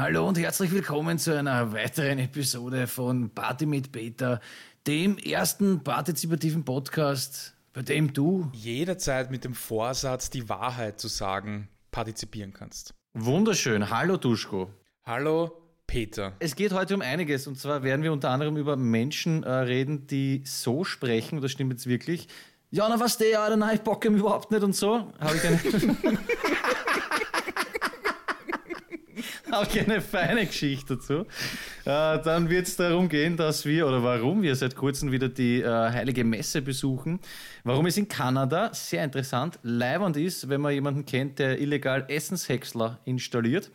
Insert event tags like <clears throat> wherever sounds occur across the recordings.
Hallo und herzlich willkommen zu einer weiteren Episode von Party mit Peter, dem ersten partizipativen Podcast, bei dem du jederzeit mit dem Vorsatz, die Wahrheit zu sagen, partizipieren kannst. Wunderschön. Hallo Duschko. Hallo Peter. Es geht heute um einiges und zwar werden wir unter anderem über Menschen äh, reden, die so sprechen, das stimmt jetzt wirklich. Ja, na was der, ja, nein, ich bocke ihm überhaupt nicht und so. Habe ich eine. <laughs> <laughs> Ich eine feine Geschichte dazu. Äh, dann wird es darum gehen, dass wir oder warum wir seit kurzem wieder die äh, Heilige Messe besuchen. Warum es in Kanada sehr interessant leibend ist, wenn man jemanden kennt, der illegal Essenshäcksler installiert.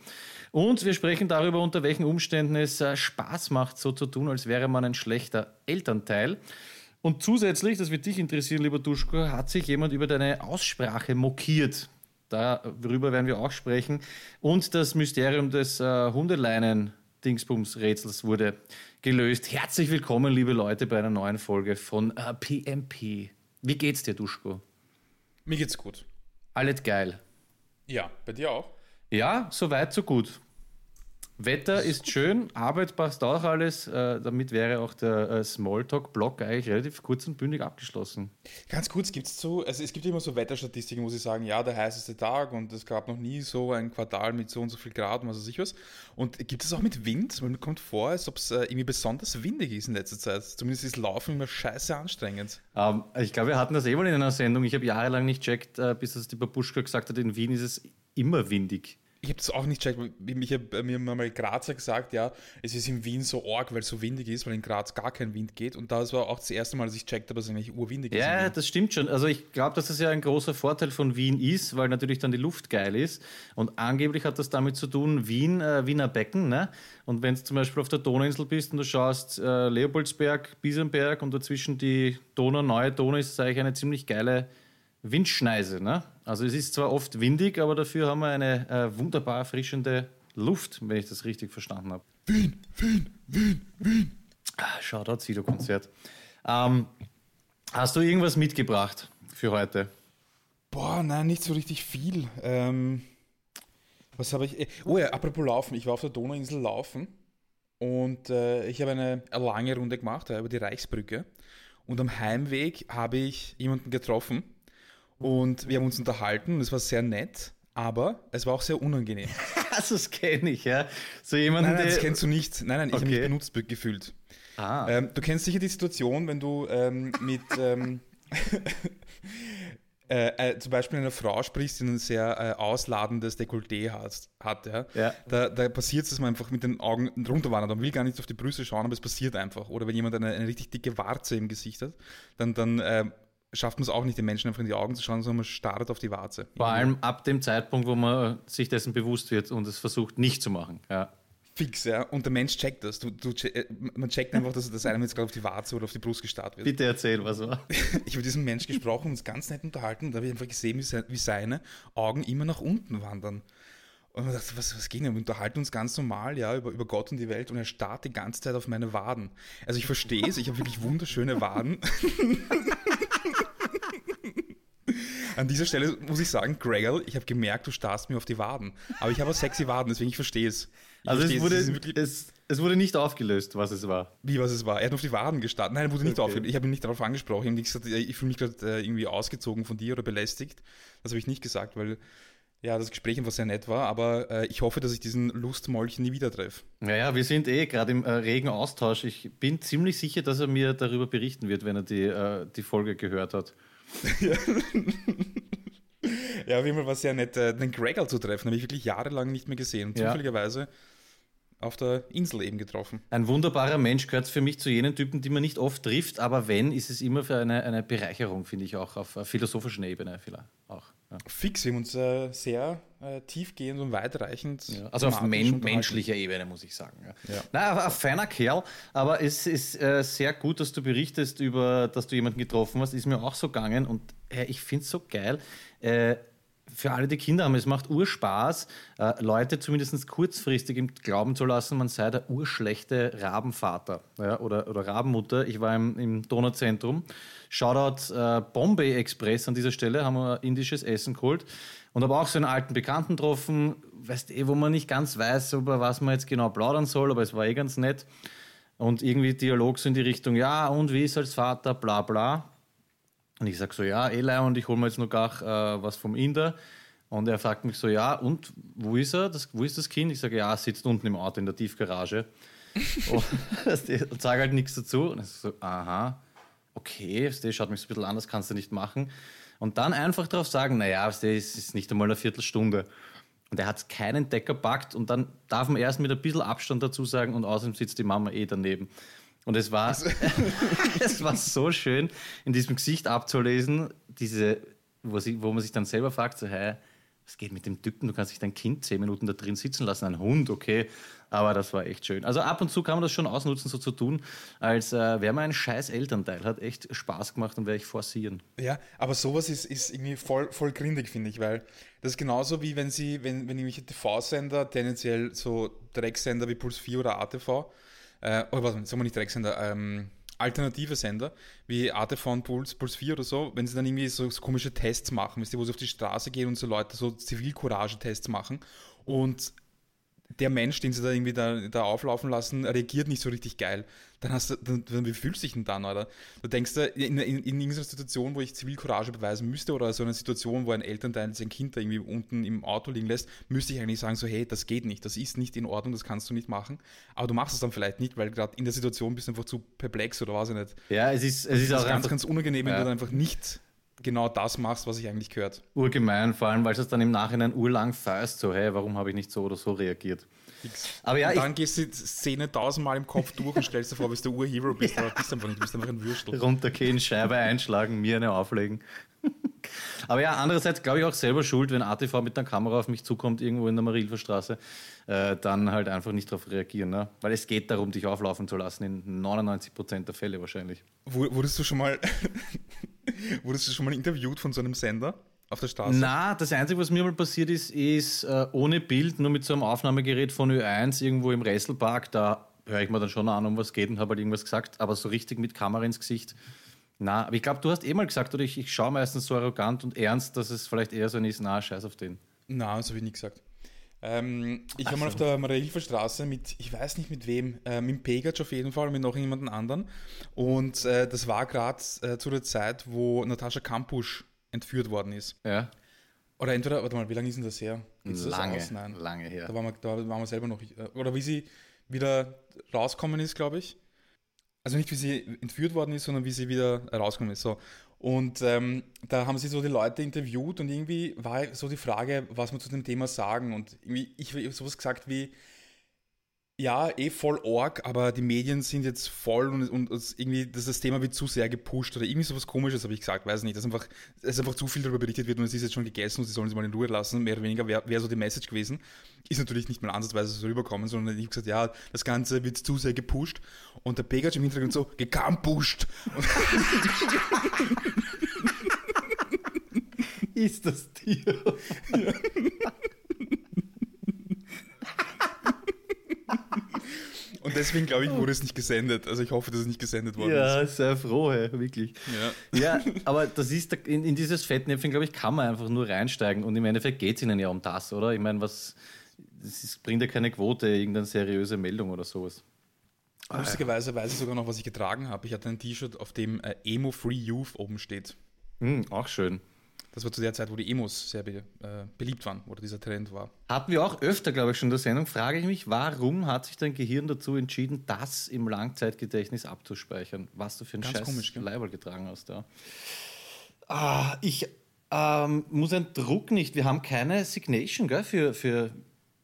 Und wir sprechen darüber, unter welchen Umständen es äh, Spaß macht, so zu tun, als wäre man ein schlechter Elternteil. Und zusätzlich, das wird dich interessieren, lieber Duschko, hat sich jemand über deine Aussprache mokiert. Darüber werden wir auch sprechen. Und das Mysterium des äh, Hundeleinen-Dingsbums-Rätsels wurde gelöst. Herzlich willkommen, liebe Leute, bei einer neuen Folge von äh, PMP. Wie geht's dir, Duschko? Mir geht's gut. Alles geil. Ja, bei dir auch? Ja, soweit, so gut. Wetter ist schön, Arbeit passt auch alles. Äh, damit wäre auch der äh, Smalltalk-Block eigentlich relativ kurz und bündig abgeschlossen. Ganz kurz gibt es so, also es gibt immer so Wetterstatistiken, wo sie sagen, ja, der heißeste Tag und es gab noch nie so ein Quartal mit so und so viel Grad und was weiß ich was. Und gibt es auch mit Wind? Mir kommt vor, als ob es äh, irgendwie besonders windig ist in letzter Zeit. Zumindest ist Laufen immer scheiße anstrengend. Ähm, ich glaube, wir hatten das eh mal in einer Sendung. Ich habe jahrelang nicht checkt, äh, bis das die Babuschka gesagt hat, in Wien ist es immer windig ich habe das auch nicht checkt. Ich habe mir mal Grazer gesagt, ja, es ist in Wien so arg, weil es so windig ist, weil in Graz gar kein Wind geht. Und das war auch das erste Mal, dass ich checkt habe, dass es eigentlich urwindig ist. Ja, das stimmt schon. Also ich glaube, dass das ja ein großer Vorteil von Wien ist, weil natürlich dann die Luft geil ist. Und angeblich hat das damit zu tun, Wien, äh, Wiener Becken. Ne? Und wenn du zum Beispiel auf der Donauinsel bist und du schaust äh, Leopoldsberg, Biesenberg und dazwischen die Donau, neue Donau, ist das eigentlich eine ziemlich geile Windschneise. Ne? Also es ist zwar oft windig, aber dafür haben wir eine äh, wunderbar erfrischende Luft, wenn ich das richtig verstanden habe. Wien, Wien, Wien, Wien. Ah, Shoutout Sido-Konzert. Ähm, hast du irgendwas mitgebracht für heute? Boah, nein, nicht so richtig viel. Ähm, was habe ich? Oh ja, apropos Laufen. Ich war auf der Donauinsel laufen und äh, ich habe eine, eine, lange Runde gemacht äh, über die Reichsbrücke. Und am Heimweg habe ich jemanden getroffen, und wir haben uns unterhalten und es war sehr nett, aber es war auch sehr unangenehm. <laughs> also das kenne ich, ja. So jemanden, nein, nein, das kennst du nicht. Nein, nein, ich okay. habe mich benutzt gefühlt. Ah. Ähm, du kennst sicher die Situation, wenn du ähm, mit ähm, <laughs> äh, äh, zum Beispiel einer Frau sprichst, die ein sehr äh, ausladendes Dekolleté hat, hat ja? ja. Da, da passiert es, dass man einfach mit den Augen runterwandert. Man will gar nicht auf die Brüste schauen, aber es passiert einfach. Oder wenn jemand eine, eine richtig dicke Warze im Gesicht hat, dann, dann äh, schafft man es auch nicht, den Menschen einfach in die Augen zu schauen, sondern man startet auf die Warze. Vor allem ab dem Zeitpunkt, wo man sich dessen bewusst wird und es versucht nicht zu machen. Ja. Fix, ja. Und der Mensch checkt das. Du, du, äh, man checkt einfach, dass das einem jetzt gerade auf die Warze oder auf die Brust gestartet wird. Bitte erzähl, was war. <laughs> ich habe diesen Mensch gesprochen und uns ganz nett unterhalten und da habe ich einfach gesehen, wie seine Augen immer nach unten wandern. Und man dachte, was, was geht denn? Wir unterhalten uns ganz normal, ja, über, über Gott und die Welt und er starrt die ganze Zeit auf meine Waden. Also ich verstehe es, ich habe wirklich wunderschöne Waden. <laughs> An dieser Stelle muss ich sagen, Gregor, ich habe gemerkt, du starrst mir auf die Waden. Aber ich habe auch sexy Waden, deswegen ich verstehe es. Ich also es wurde, es, es, wurde nicht aufgelöst, was es war. Wie, was es war? Er hat auf die Waden gestartet. Nein, er wurde nicht okay. aufgelöst. Ich habe ihn nicht darauf angesprochen. Ich habe nicht gesagt, ich fühle mich gerade äh, irgendwie ausgezogen von dir oder belästigt. Das habe ich nicht gesagt, weil ja, das Gespräch einfach sehr nett war, aber äh, ich hoffe, dass ich diesen Lustmolch nie wieder treffe. Naja, wir sind eh gerade im äh, regen Austausch. Ich bin ziemlich sicher, dass er mir darüber berichten wird, wenn er die, äh, die Folge gehört hat. <laughs> ja, wie immer war es sehr nett, äh, den Gregor zu treffen. Habe ich wirklich jahrelang nicht mehr gesehen. Und zufälligerweise auf der Insel eben getroffen. Ein wunderbarer Mensch gehört für mich zu jenen Typen, die man nicht oft trifft, aber wenn, ist es immer für eine, eine Bereicherung, finde ich auch, auf philosophischer Ebene vielleicht auch. Ja. Fix, wir haben uns äh, sehr äh, tiefgehend und weitreichend. Ja, also auf men menschlicher Ebene, muss ich sagen. Ja. Ja. Na, ein feiner Kerl, aber es ist äh, sehr gut, dass du berichtest über, dass du jemanden getroffen hast. Ist mir auch so gegangen und äh, ich finde es so geil äh, für alle, die Kinder haben, es macht Urspaß, äh, Leute zumindest kurzfristig im Glauben zu lassen, man sei der urschlechte Rabenvater ja, oder, oder Rabenmutter. Ich war im, im Donauzentrum. Shoutout äh, Bombay Express an dieser Stelle, haben wir indisches Essen geholt. Und habe auch so einen alten Bekannten getroffen, weißt eh, wo man nicht ganz weiß, über was man jetzt genau plaudern soll, aber es war eh ganz nett. Und irgendwie Dialog so in die Richtung, ja, und wie ist als Vater, bla bla. Und ich sage so, ja, Eli, und ich hole mir jetzt noch gar äh, was vom Inder. Und er fragt mich so, ja, und wo ist er? Das, wo ist das Kind? Ich sage, ja, sitzt unten im Auto in der Tiefgarage. <laughs> und, sage halt nichts dazu. Und ich so, aha, okay, das schaut mich so ein bisschen an, das kannst du nicht machen. Und dann einfach darauf sagen, naja, das ist nicht einmal eine Viertelstunde. Und er hat keinen Decker packt und dann darf man erst mit ein bisschen Abstand dazu sagen und außerdem sitzt die Mama eh daneben. Und es war, also <laughs> <laughs> es war so schön, in diesem Gesicht abzulesen, diese, wo, sie, wo man sich dann selber fragt, so, hey, was geht mit dem Typen? Du kannst dich dein Kind zehn Minuten da drin sitzen lassen, ein Hund, okay. Aber das war echt schön. Also ab und zu kann man das schon ausnutzen, so zu tun, als äh, wäre man ein scheiß Elternteil. Hat echt Spaß gemacht und werde ich forcieren. Ja, aber sowas ist, ist irgendwie voll, voll grindig, finde ich, weil das ist genauso wie wenn sie, wenn, wenn irgendwelche TV-Sender, tendenziell so Drecksender wie Puls 4 oder ATV, äh, oder was, sagen wir nicht Drecksender, ähm, alternative Sender wie und Puls, Puls 4 oder so, wenn sie dann irgendwie so, so komische Tests machen, wo sie auf die Straße gehen und so Leute so Zivilcourage-Tests machen. Und der Mensch, den sie da irgendwie da, da auflaufen lassen, reagiert nicht so richtig geil. Dann hast du, dann, wie fühlst du dich denn dann, oder? Du denkst da, in, in, in irgendeiner Situation, wo ich Zivilcourage beweisen müsste, oder so einer Situation, wo ein Elternteil sein Kind da irgendwie unten im Auto liegen lässt, müsste ich eigentlich sagen, so, hey, das geht nicht, das ist nicht in Ordnung, das kannst du nicht machen. Aber du machst es dann vielleicht nicht, weil gerade in der Situation bist du einfach zu perplex oder was ich nicht. Ja, es ist, es ist, auch ganz, einfach, ganz unangenehm, wenn ja. du dann einfach nicht genau das machst, was ich eigentlich gehört. Urgemein, vor allem, weil es dann im Nachhinein urlang feist, so, hey, warum habe ich nicht so oder so reagiert? Aber ja, und dann gehst du die Szene tausendmal im Kopf durch und stellst dir vor, wie du Urhero bist, <laughs> aber bist einfach nicht, du bist einfach ein Würstel. Runtergehen, Scheibe einschlagen, mir eine auflegen. Aber ja, andererseits glaube ich auch selber schuld, wenn ATV mit einer Kamera auf mich zukommt, irgendwo in der Marilfer Straße, äh, dann halt einfach nicht darauf reagieren. Ne? Weil es geht darum, dich auflaufen zu lassen, in 99% der Fälle wahrscheinlich. Wurdest du schon mal, <laughs> wurdest du schon mal interviewt von so einem Sender? Auf der Straße? Na, das Einzige, was mir mal passiert ist, ist äh, ohne Bild, nur mit so einem Aufnahmegerät von Ö1 irgendwo im Resselpark. Da höre ich mir dann schon an, um was geht und habe halt irgendwas gesagt, aber so richtig mit Kamera ins Gesicht. Na, aber ich glaube, du hast eh mal gesagt, oder ich, ich schaue meistens so arrogant und ernst, dass es vielleicht eher so ein ist, na, scheiß auf den. Na, das habe ich nie gesagt. Ähm, ich war mal auf der Maria-Hilfer Straße mit, ich weiß nicht mit wem, äh, mit Pegatsch auf jeden Fall, mit noch jemandem anderen. Und äh, das war gerade äh, zu der Zeit, wo Natascha Kampusch entführt worden ist. Ja. Oder entweder, warte mal, wie lange ist denn das her? Ist lange, das Nein. lange her. Da waren, wir, da waren wir selber noch, äh, oder wie sie wieder rauskommen ist, glaube ich. Also nicht, wie sie entführt worden ist, sondern wie sie wieder rausgekommen ist. So. Und ähm, da haben sie so die Leute interviewt und irgendwie war so die Frage, was wir zu dem Thema sagen. Und irgendwie, ich habe sowas gesagt wie, ja, eh voll org, aber die Medien sind jetzt voll und, und, und irgendwie, das, das Thema wird zu sehr gepusht oder irgendwie sowas komisches, habe ich gesagt, weiß nicht, dass einfach, dass einfach zu viel darüber berichtet wird und es ist jetzt schon gegessen und sie sollen es mal in Ruhe lassen, mehr oder weniger wäre wär so die Message gewesen. Ist natürlich nicht mal ansatzweise so rüberkommen, sondern ich habe gesagt, ja, das Ganze wird zu sehr gepusht und der Pegatsch im Hintergrund so, gekampusht. <laughs> ist das Tier? Ja. <laughs> Und deswegen, glaube ich, wurde es nicht gesendet. Also ich hoffe, dass es nicht gesendet worden ja, ist. Ja, sehr froh, wirklich. Ja. ja, <laughs> aber das ist, in, in dieses Fettnäpfchen, glaube ich, kann man einfach nur reinsteigen. Und im Endeffekt geht es ihnen ja um das, oder? Ich meine, was, ist, bringt ja keine Quote, irgendeine seriöse Meldung oder sowas. Lustigerweise weiß ich sogar noch, was ich getragen habe. Ich hatte ein T-Shirt, auf dem äh, Emo Free Youth oben steht. Mm, auch schön. Das war zu der Zeit, wo die Emos sehr be äh, beliebt waren, oder dieser Trend war. Hatten wir auch öfter, glaube ich, schon in der Sendung. Frage ich mich, warum hat sich dein Gehirn dazu entschieden, das im Langzeitgedächtnis abzuspeichern? Was du für ein Ganz scheiß Leiberl getragen hast da. Ah, ich ähm, muss ein Druck nicht. Wir haben keine Signation gell, für, für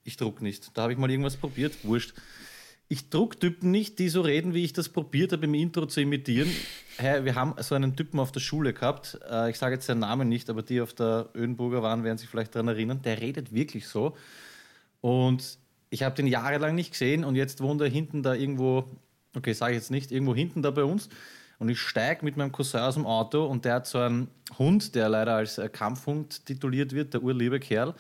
ich druck nicht. Da habe ich mal irgendwas probiert. Wurscht ich druck Typen nicht, die so reden, wie ich das probiert habe, im Intro zu imitieren. Hey, wir haben so einen Typen auf der Schule gehabt, äh, ich sage jetzt seinen Namen nicht, aber die auf der Ödenburger waren, werden sich vielleicht daran erinnern, der redet wirklich so. Und ich habe den jahrelang nicht gesehen und jetzt wohnt er hinten da irgendwo, okay, sage ich jetzt nicht, irgendwo hinten da bei uns. Und ich steige mit meinem Cousin aus dem Auto und der hat so einen Hund, der leider als äh, Kampfhund tituliert wird, der urliebe Kerl.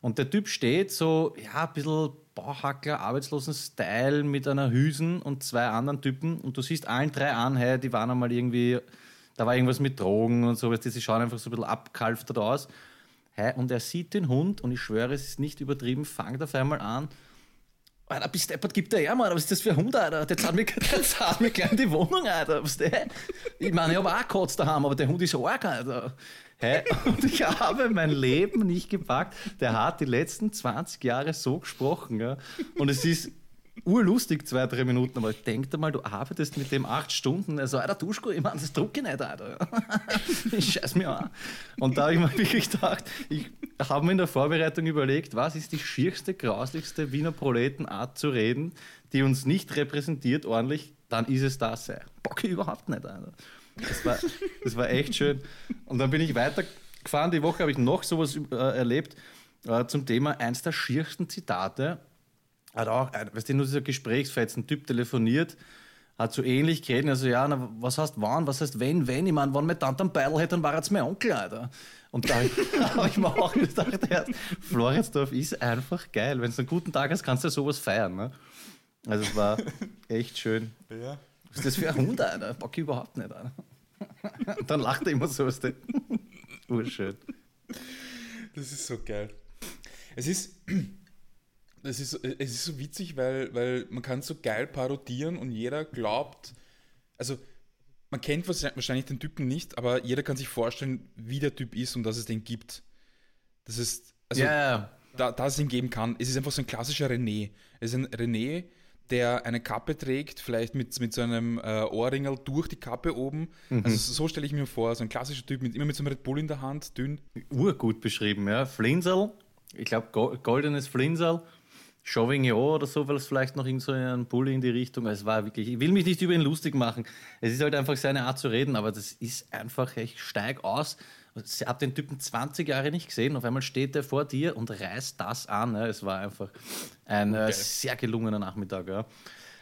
Und der Typ steht so, ja, ein bisschen Bauhackler, arbeitslosen Style mit einer Hüsen und zwei anderen Typen. Und du siehst allen drei an, hey, die waren einmal irgendwie, da war irgendwas mit Drogen und so, die schauen einfach so ein bisschen abkalftert aus. Hey, und er sieht den Hund und ich schwöre, es ist nicht übertrieben, fangt auf einmal an. Alter, bis deppert gibt der her, Mann. Was ist das für ein Hund, Alter? Der zahlt mir, <laughs> der zahlt mir gleich in die Wohnung, Alter. Was der? Ich meine, ich habe auch Kotz daheim, aber der Hund ist arg, Alter. Hä? <laughs> Und ich habe mein Leben nicht gepackt. Der hat die letzten 20 Jahre so gesprochen. Ja? Und es ist urlustig, zwei, drei Minuten, aber denk dir mal, du arbeitest mit dem acht Stunden. Also, Alter, Duschko, ich meine, das drucke ich nicht, Alter. <laughs> ich scheiß mir an. Und da habe ich mir <laughs> wirklich gedacht, ich habe mir in der Vorbereitung überlegt, was ist die schierste, grauslichste Wiener Proletenart zu reden, die uns nicht repräsentiert ordentlich, dann ist es das. Bock ich überhaupt nicht, Alter. Das war, das war echt schön. Und dann bin ich weitergefahren. Die Woche habe ich noch sowas äh, erlebt äh, zum Thema eins der schiersten Zitate hat auch, weißt du, nur dieser Gesprächsfetzen, Typ telefoniert, hat so ähnlich geredet, also ja, na, was heißt wann, was heißt wenn, wenn, ich meine, wenn meine Tante einen Beidel hätte, dann war jetzt mein Onkel, Alter. Und da habe <laughs> ich mir auch gedacht, Floridsdorf ist einfach geil. Wenn du einen guten Tag hast, kannst du sowas feiern. Ne? Also es war echt schön. Ja. Was ist das für ein Hund, Alter? Bock ich überhaupt nicht, Alter. Dann lacht er immer so aus dem. Urschön. Das ist so geil. Es ist, es ist, es ist so witzig, weil, weil man kann so geil parodieren und jeder glaubt, also man kennt wahrscheinlich den Typen nicht, aber jeder kann sich vorstellen, wie der Typ ist und dass es den gibt. Das ist, also, yeah. da, dass es ihn geben kann. Es ist einfach so ein klassischer René. Es ist ein René, der eine Kappe trägt, vielleicht mit, mit so einem äh, Ohrringel durch die Kappe oben. Mhm. Also so stelle ich mir vor, so ein klassischer Typ, mit, immer mit so einem Red Bull in der Hand, dünn. Urgut beschrieben, ja. Flinsel, ich glaube goldenes Flinsel Chauvignon oder so, weil es vielleicht noch irgend so ein Bulli in die Richtung. Es war wirklich, ich will mich nicht über ihn lustig machen. Es ist halt einfach seine Art zu reden, aber das ist einfach, ich steig aus. Ich habe den Typen 20 Jahre nicht gesehen. Auf einmal steht er vor dir und reißt das an. Es war einfach ein äh, okay. sehr gelungener Nachmittag. Ja.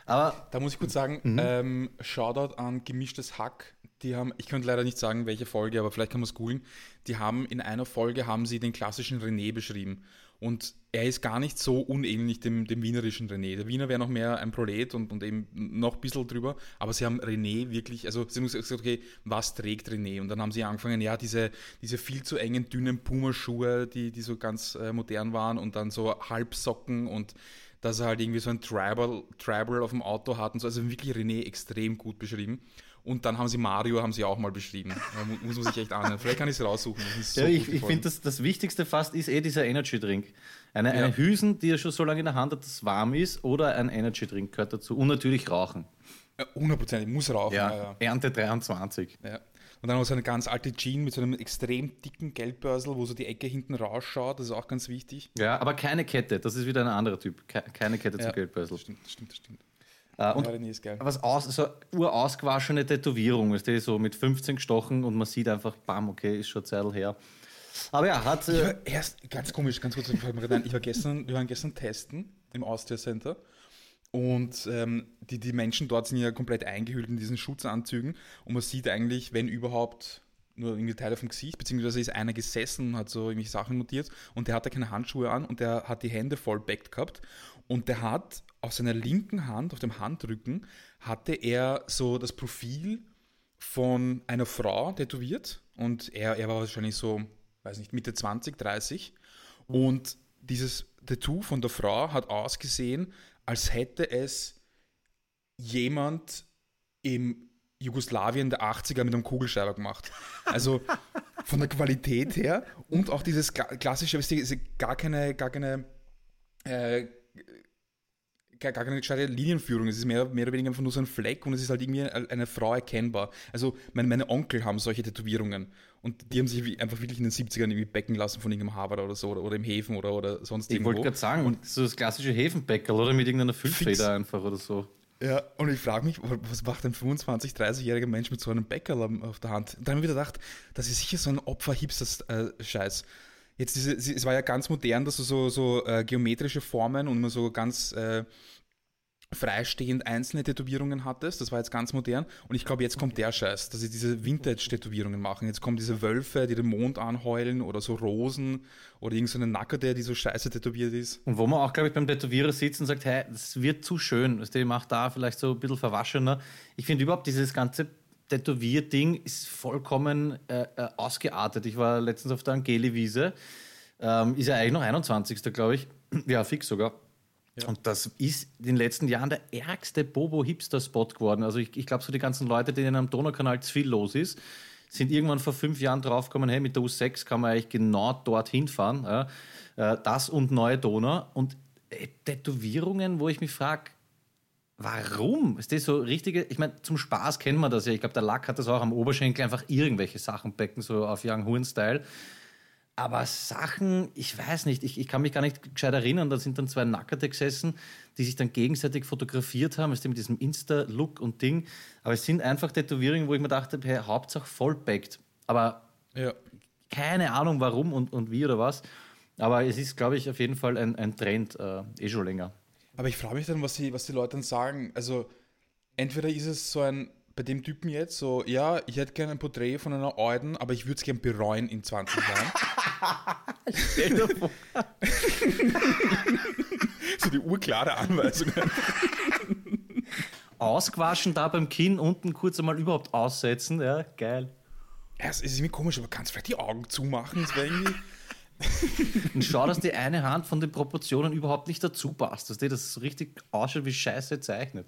Aber da muss ich kurz sagen, mhm. ähm, Shoutout an gemischtes Hack. Die haben, ich könnte leider nicht sagen, welche Folge, aber vielleicht kann man es googeln. Die haben in einer Folge haben sie den klassischen René beschrieben. Und er ist gar nicht so unähnlich dem, dem wienerischen René. Der Wiener wäre noch mehr ein Prolet und, und eben noch ein bisschen drüber. Aber sie haben René wirklich, also sie haben gesagt, okay, was trägt René? Und dann haben sie angefangen, ja, diese, diese viel zu engen, dünnen Pumaschuhe, die, die so ganz äh, modern waren und dann so Halbsocken und dass er halt irgendwie so ein Tribal, Tribal auf dem Auto hat und so. Also wirklich René extrem gut beschrieben. Und dann haben sie Mario haben sie auch mal beschrieben. Da muss man sich echt anhören. Vielleicht kann ich es raussuchen. So ja, ich, ich finde, das, das Wichtigste fast ist eh dieser Energy Drink. Eine, ja. eine Hüsen, die er schon so lange in der Hand hat, dass es warm ist, oder ein Energy Drink gehört dazu. Und natürlich rauchen. Ja, 100%, muss rauchen. Ja, ja, Ernte 23. Ja. Und dann noch so eine ganz alte Jeans mit so einem extrem dicken Geldbörsel, wo so die Ecke hinten rausschaut. Das ist auch ganz wichtig. Ja, aber keine Kette. Das ist wieder ein anderer Typ. Keine Kette zum Geldbörsel. Stimmt, stimmt, stimmt. Uh, und ja, was aus, so urausgewaschene Tätowierung, ist die so mit 15 gestochen und man sieht einfach, bam, okay, ist schon Zeit her. Aber ja, hat. War erst, ganz komisch, ganz kurz, ich war gestern, wir waren gestern testen im Austria Center und ähm, die, die Menschen dort sind ja komplett eingehüllt in diesen Schutzanzügen und man sieht eigentlich, wenn überhaupt, nur irgendwie Teile vom Gesicht, beziehungsweise ist einer gesessen und hat so irgendwelche Sachen notiert und der hatte keine Handschuhe an und der hat die Hände voll backt gehabt und der hat auf seiner linken Hand, auf dem Handrücken, hatte er so das Profil von einer Frau tätowiert und er, er war wahrscheinlich so, weiß nicht, Mitte 20, 30 und dieses Tattoo von der Frau hat ausgesehen, als hätte es jemand im Jugoslawien der 80er mit einem Kugelschreiber gemacht. Also von der Qualität her und auch dieses klassische, gar keine, gar keine äh, gar keine gescheite Linienführung. Es ist mehr, mehr oder weniger einfach nur so ein Fleck und es ist halt irgendwie eine Frau erkennbar. Also meine, meine Onkel haben solche Tätowierungen und die haben sich einfach wirklich in den 70ern irgendwie becken lassen von irgendeinem Harvard oder so oder, oder im Häfen oder, oder sonst ich irgendwo. Ich wollte gerade sagen, und so das klassische Häfenbäckerl oder mit irgendeiner Füllfeder einfach oder so. Ja, und ich frage mich, was macht ein 25-, 30-jähriger Mensch mit so einem Bäckerl auf der Hand? Und dann habe ich wieder gedacht, das ist sicher so ein Opfer-Hipster-Scheiß. Jetzt diese, es war ja ganz modern, dass du so, so äh, geometrische Formen und immer so ganz äh, freistehend einzelne Tätowierungen hattest. Das war jetzt ganz modern. Und ich glaube, jetzt kommt der Scheiß, dass sie diese Vintage-Tätowierungen machen. Jetzt kommen diese Wölfe, die den Mond anheulen oder so Rosen oder irgendeine so Nackerte, die so scheiße tätowiert ist. Und wo man auch, glaube ich, beim Tätowierer sitzt und sagt, hey, das wird zu schön. Das macht da vielleicht so ein bisschen verwaschener. Ich finde überhaupt dieses ganze Tätowierding ist vollkommen äh, äh, ausgeartet. Ich war letztens auf der Angeli-Wiese. Ähm, ist ja eigentlich noch 21. glaube ich. <clears throat> Ja, fix sogar. Ja. Und das ist in den letzten Jahren der ärgste Bobo-Hipster-Spot geworden. Also ich, ich glaube, so die ganzen Leute, denen am Donaukanal zu viel los ist, sind irgendwann vor fünf Jahren draufgekommen, hey, mit der U6 kann man eigentlich genau dorthin fahren. Ja? Äh, das und neue Donau. Und äh, Tätowierungen, wo ich mich frage, warum? Ist das so richtige, ich meine, zum Spaß kennen wir das ja. Ich glaube, der Lack hat das auch am Oberschenkel einfach irgendwelche Sachen becken, so auf Young Horn-Style. Aber Sachen, ich weiß nicht, ich, ich kann mich gar nicht gescheit erinnern, da sind dann zwei Nackerte gesessen, die sich dann gegenseitig fotografiert haben, mit diesem Insta-Look und Ding. Aber es sind einfach Tätowierungen, wo ich mir dachte, hey, Hauptsache vollbackt. Aber ja. keine Ahnung warum und, und wie oder was. Aber es ist, glaube ich, auf jeden Fall ein, ein Trend, äh, eh schon länger. Aber ich frage mich dann, was die, was die Leute dann sagen. Also, entweder ist es so ein, bei dem Typen jetzt, so, ja, ich hätte gerne ein Porträt von einer Euden, aber ich würde es gerne bereuen in 20 Jahren. Stell dir vor. <laughs> so die urklare Anweisung. <laughs> Ausgewaschen da beim Kinn unten kurz einmal überhaupt aussetzen, ja, geil. Ja, es ist irgendwie komisch, aber kannst du vielleicht die Augen zumachen? Das wäre irgendwie. <laughs> Und schau, dass die eine Hand von den Proportionen überhaupt nicht dazu passt, dass die das so richtig ausschaut wie Scheiße zeichnet.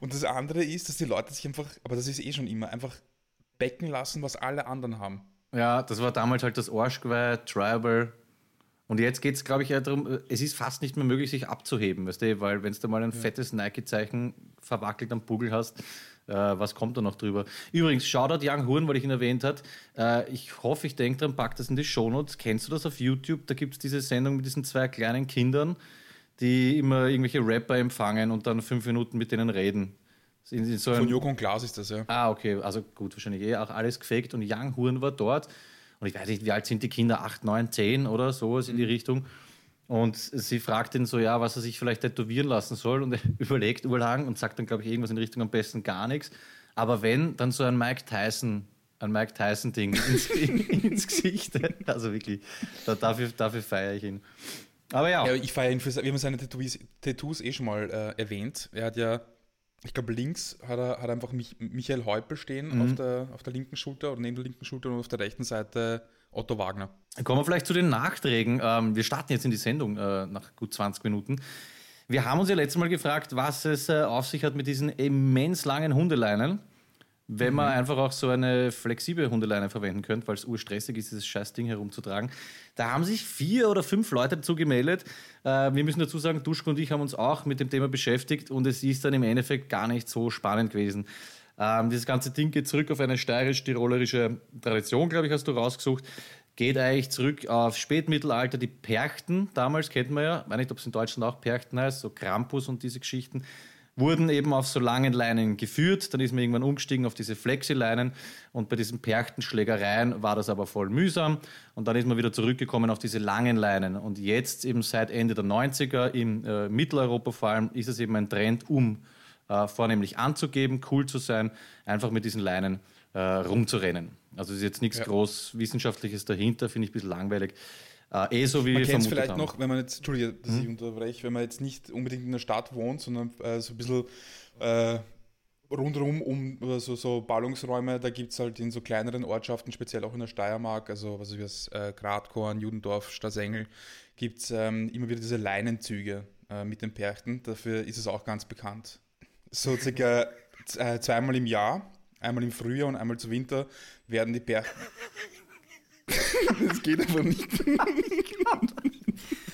Und das andere ist, dass die Leute sich einfach, aber das ist eh schon immer, einfach becken lassen, was alle anderen haben. Ja, das war damals halt das Arschgeweih, Tribal. Und jetzt geht es, glaube ich, eher darum, es ist fast nicht mehr möglich, sich abzuheben, weißt du, weil wenn du mal ein ja. fettes Nike-Zeichen verwackelt am Bugel hast, äh, was kommt da noch drüber? Übrigens, Shoutout Young Huren, weil ich ihn erwähnt hat. Äh, ich hoffe, ich denke dran, pack das in die Shownotes. Kennst du das auf YouTube? Da gibt es diese Sendung mit diesen zwei kleinen Kindern, die immer irgendwelche Rapper empfangen und dann fünf Minuten mit denen reden. In, in so Von Joko und Klaas ist das, ja. Ah, okay. Also gut, wahrscheinlich eh auch alles gefaked. Und Young Huren war dort. Und ich weiß nicht, wie alt sind die Kinder? Acht, neun, zehn oder sowas in die mhm. Richtung. Und sie fragt ihn so, ja, was er sich vielleicht tätowieren lassen soll und er <laughs> überlegt urlang und sagt dann, glaube ich, irgendwas in Richtung am besten gar nichts. Aber wenn, dann so ein Mike Tyson, ein Mike Tyson-Ding <laughs> ins, ins, Gesicht. <laughs> Also wirklich, da, dafür, dafür feiere ich ihn. Aber ja. ja ich feiere ihn für, wir haben seine Tattoos, Tattoos eh schon mal äh, erwähnt. Er hat ja, ich glaube, links hat er, hat einfach Mich, Michael Häupl stehen mhm. auf, der, auf der linken Schulter oder neben der linken Schulter und auf der rechten Seite Otto Wagner. Kommen wir vielleicht zu den Nachträgen. Ähm, wir starten jetzt in die Sendung äh, nach gut 20 Minuten. Wir haben uns ja letztes Mal gefragt, was es äh, auf sich hat mit diesen immens langen Hundeleinen. Wenn man mhm. einfach auch so eine flexible Hundeleine verwenden könnte, weil es urstressig ist, dieses scheiß Ding herumzutragen. Da haben sich vier oder fünf Leute dazu gemeldet. Äh, wir müssen dazu sagen, Duschko und ich haben uns auch mit dem Thema beschäftigt und es ist dann im Endeffekt gar nicht so spannend gewesen. Ähm, dieses ganze Ding geht zurück auf eine steirisch-tirolerische Tradition, glaube ich, hast du rausgesucht. Geht eigentlich zurück auf Spätmittelalter. Die Perchten, damals kennt man ja, ich weiß nicht, ob es in Deutschland auch Perchten heißt, so Krampus und diese Geschichten, wurden eben auf so langen Leinen geführt. Dann ist man irgendwann umgestiegen auf diese Flexileinen und bei diesen Perchtenschlägereien war das aber voll mühsam. Und dann ist man wieder zurückgekommen auf diese langen Leinen. Und jetzt eben seit Ende der 90er, in äh, Mitteleuropa vor allem, ist es eben ein Trend um äh, vornehmlich anzugeben, cool zu sein, einfach mit diesen Leinen äh, rumzurennen. Also ist jetzt nichts ja. groß Wissenschaftliches dahinter, finde ich ein bisschen langweilig. Äh, eh so wie man kennt es vielleicht haben. noch, wenn man jetzt, Entschuldige, dass hm? ich unterbreche, wenn man jetzt nicht unbedingt in der Stadt wohnt, sondern äh, so ein bisschen äh, rundherum um so, so Ballungsräume, da gibt es halt in so kleineren Ortschaften, speziell auch in der Steiermark, also was ist das, äh, Gradkorn, Judendorf, Stasengel, gibt es ähm, immer wieder diese Leinenzüge äh, mit den Perchten. Dafür ist es auch ganz bekannt so circa äh, zweimal im Jahr, einmal im Frühjahr und einmal zu Winter, werden die Berge. <laughs> das geht aber nicht.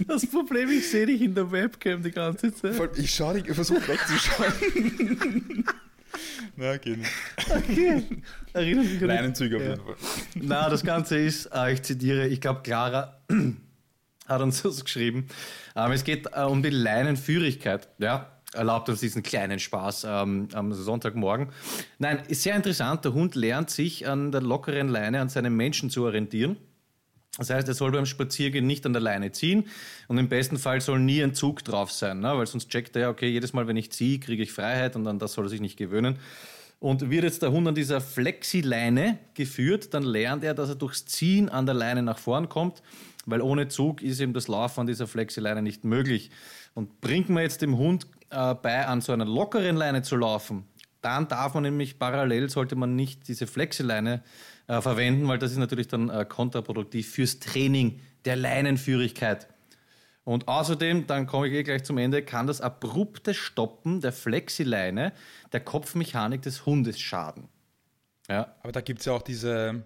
Das Problem, ich sehe dich in der Webcam die ganze Zeit. Ich schaue dich, ich versuche wegzuschauen. <laughs> Na, geht nicht. Okay. Erinnert mich Leinenzüge auf jeden Fall. Na, das Ganze ist, äh, ich zitiere, ich glaube, Clara <clears throat> hat uns das geschrieben. Ähm, es geht äh, um die Leinenführigkeit. Ja, erlaubt uns diesen kleinen Spaß ähm, am Sonntagmorgen. Nein, ist sehr interessant. Der Hund lernt sich an der lockeren Leine an seinem Menschen zu orientieren. Das heißt, er soll beim Spaziergehen nicht an der Leine ziehen und im besten Fall soll nie ein Zug drauf sein, ne? weil sonst checkt er okay, jedes Mal, wenn ich ziehe, kriege ich Freiheit und an das soll er sich nicht gewöhnen. Und wird jetzt der Hund an dieser Flexileine geführt, dann lernt er, dass er durchs Ziehen an der Leine nach vorn kommt, weil ohne Zug ist eben das Laufen an dieser Flexileine nicht möglich. Und bringt man jetzt dem Hund äh, bei, an so einer lockeren Leine zu laufen, Dann darf man nämlich parallel, sollte man nicht diese Flexileine äh, verwenden, weil das ist natürlich dann äh, kontraproduktiv fürs Training der Leinenführigkeit. Und außerdem, dann komme ich eh gleich zum Ende, kann das abrupte Stoppen der Flexileine der Kopfmechanik des Hundes schaden. Ja. Aber da gibt es ja auch diese,